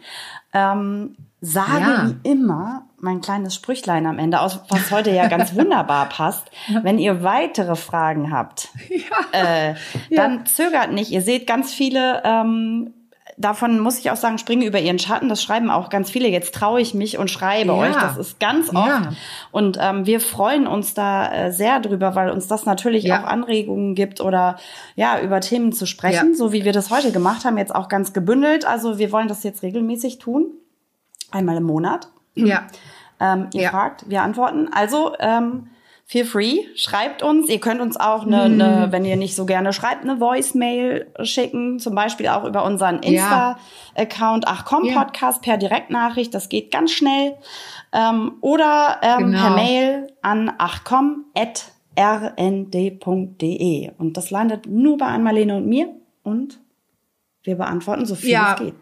Ähm, sage Ja. wie immer mein kleines Sprüchlein am Ende aus, was heute ja ganz [LAUGHS] wunderbar passt. Wenn ihr weitere Fragen habt, [LAUGHS] äh, dann zögert nicht. Ihr seht ganz viele, ähm, davon muss ich auch sagen, springen über ihren Schatten. Das schreiben auch ganz viele. Jetzt traue ich mich und schreibe Ja. euch. Das ist ganz oft. Ja. Und ähm, wir freuen uns da äh, sehr drüber, weil uns das natürlich Ja. auch Anregungen gibt oder ja, über Themen zu sprechen, so wie wir das heute gemacht haben, jetzt auch ganz gebündelt. Also wir wollen das jetzt regelmäßig tun. Einmal im Monat. Ja. Ähm, ihr fragt, wir antworten. Also ähm, feel free, schreibt uns. Ihr könnt uns auch eine, Mhm. eine, wenn ihr nicht so gerne schreibt, eine Voicemail schicken, zum Beispiel auch über unseren Ja. Insta-Account Ach komm Ja. Podcast per Direktnachricht. Das geht ganz schnell. Ähm, oder ähm, Genau. per Mail an achcom@rnd.de und das landet nur bei Ann-Marlene und mir und wir beantworten so viel Ja. es geht.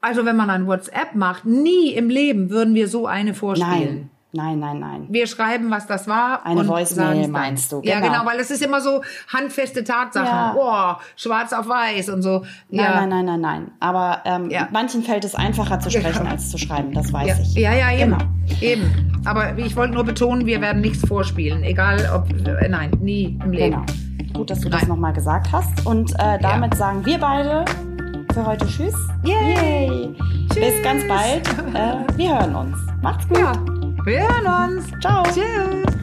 Also wenn man ein WhatsApp macht, nie im Leben würden wir so eine vorspielen. Nein, nein, nein, nein. Wir schreiben, was das war. Eine Voicemail meinst du, Ja, genau. genau, weil es ist immer so handfeste Tatsachen. Ja. Oh, schwarz auf weiß und so. Nein, ja. nein, nein, nein, nein. Aber ähm, Ja. manchen fällt es einfacher zu sprechen als zu schreiben, das weiß ich. ja, ja, eben. Genau. Eben. Aber ich wollte nur betonen, wir werden nichts vorspielen. Egal ob, äh, nein, nie im Leben. Genau. Gut, dass du das Nein. nochmal gesagt hast. Und äh, damit sagen wir beide für heute Tschüss. Yay. Bis ganz bald. Äh, wir hören uns. Macht's gut. Wir hören uns. Ciao. Tschüss.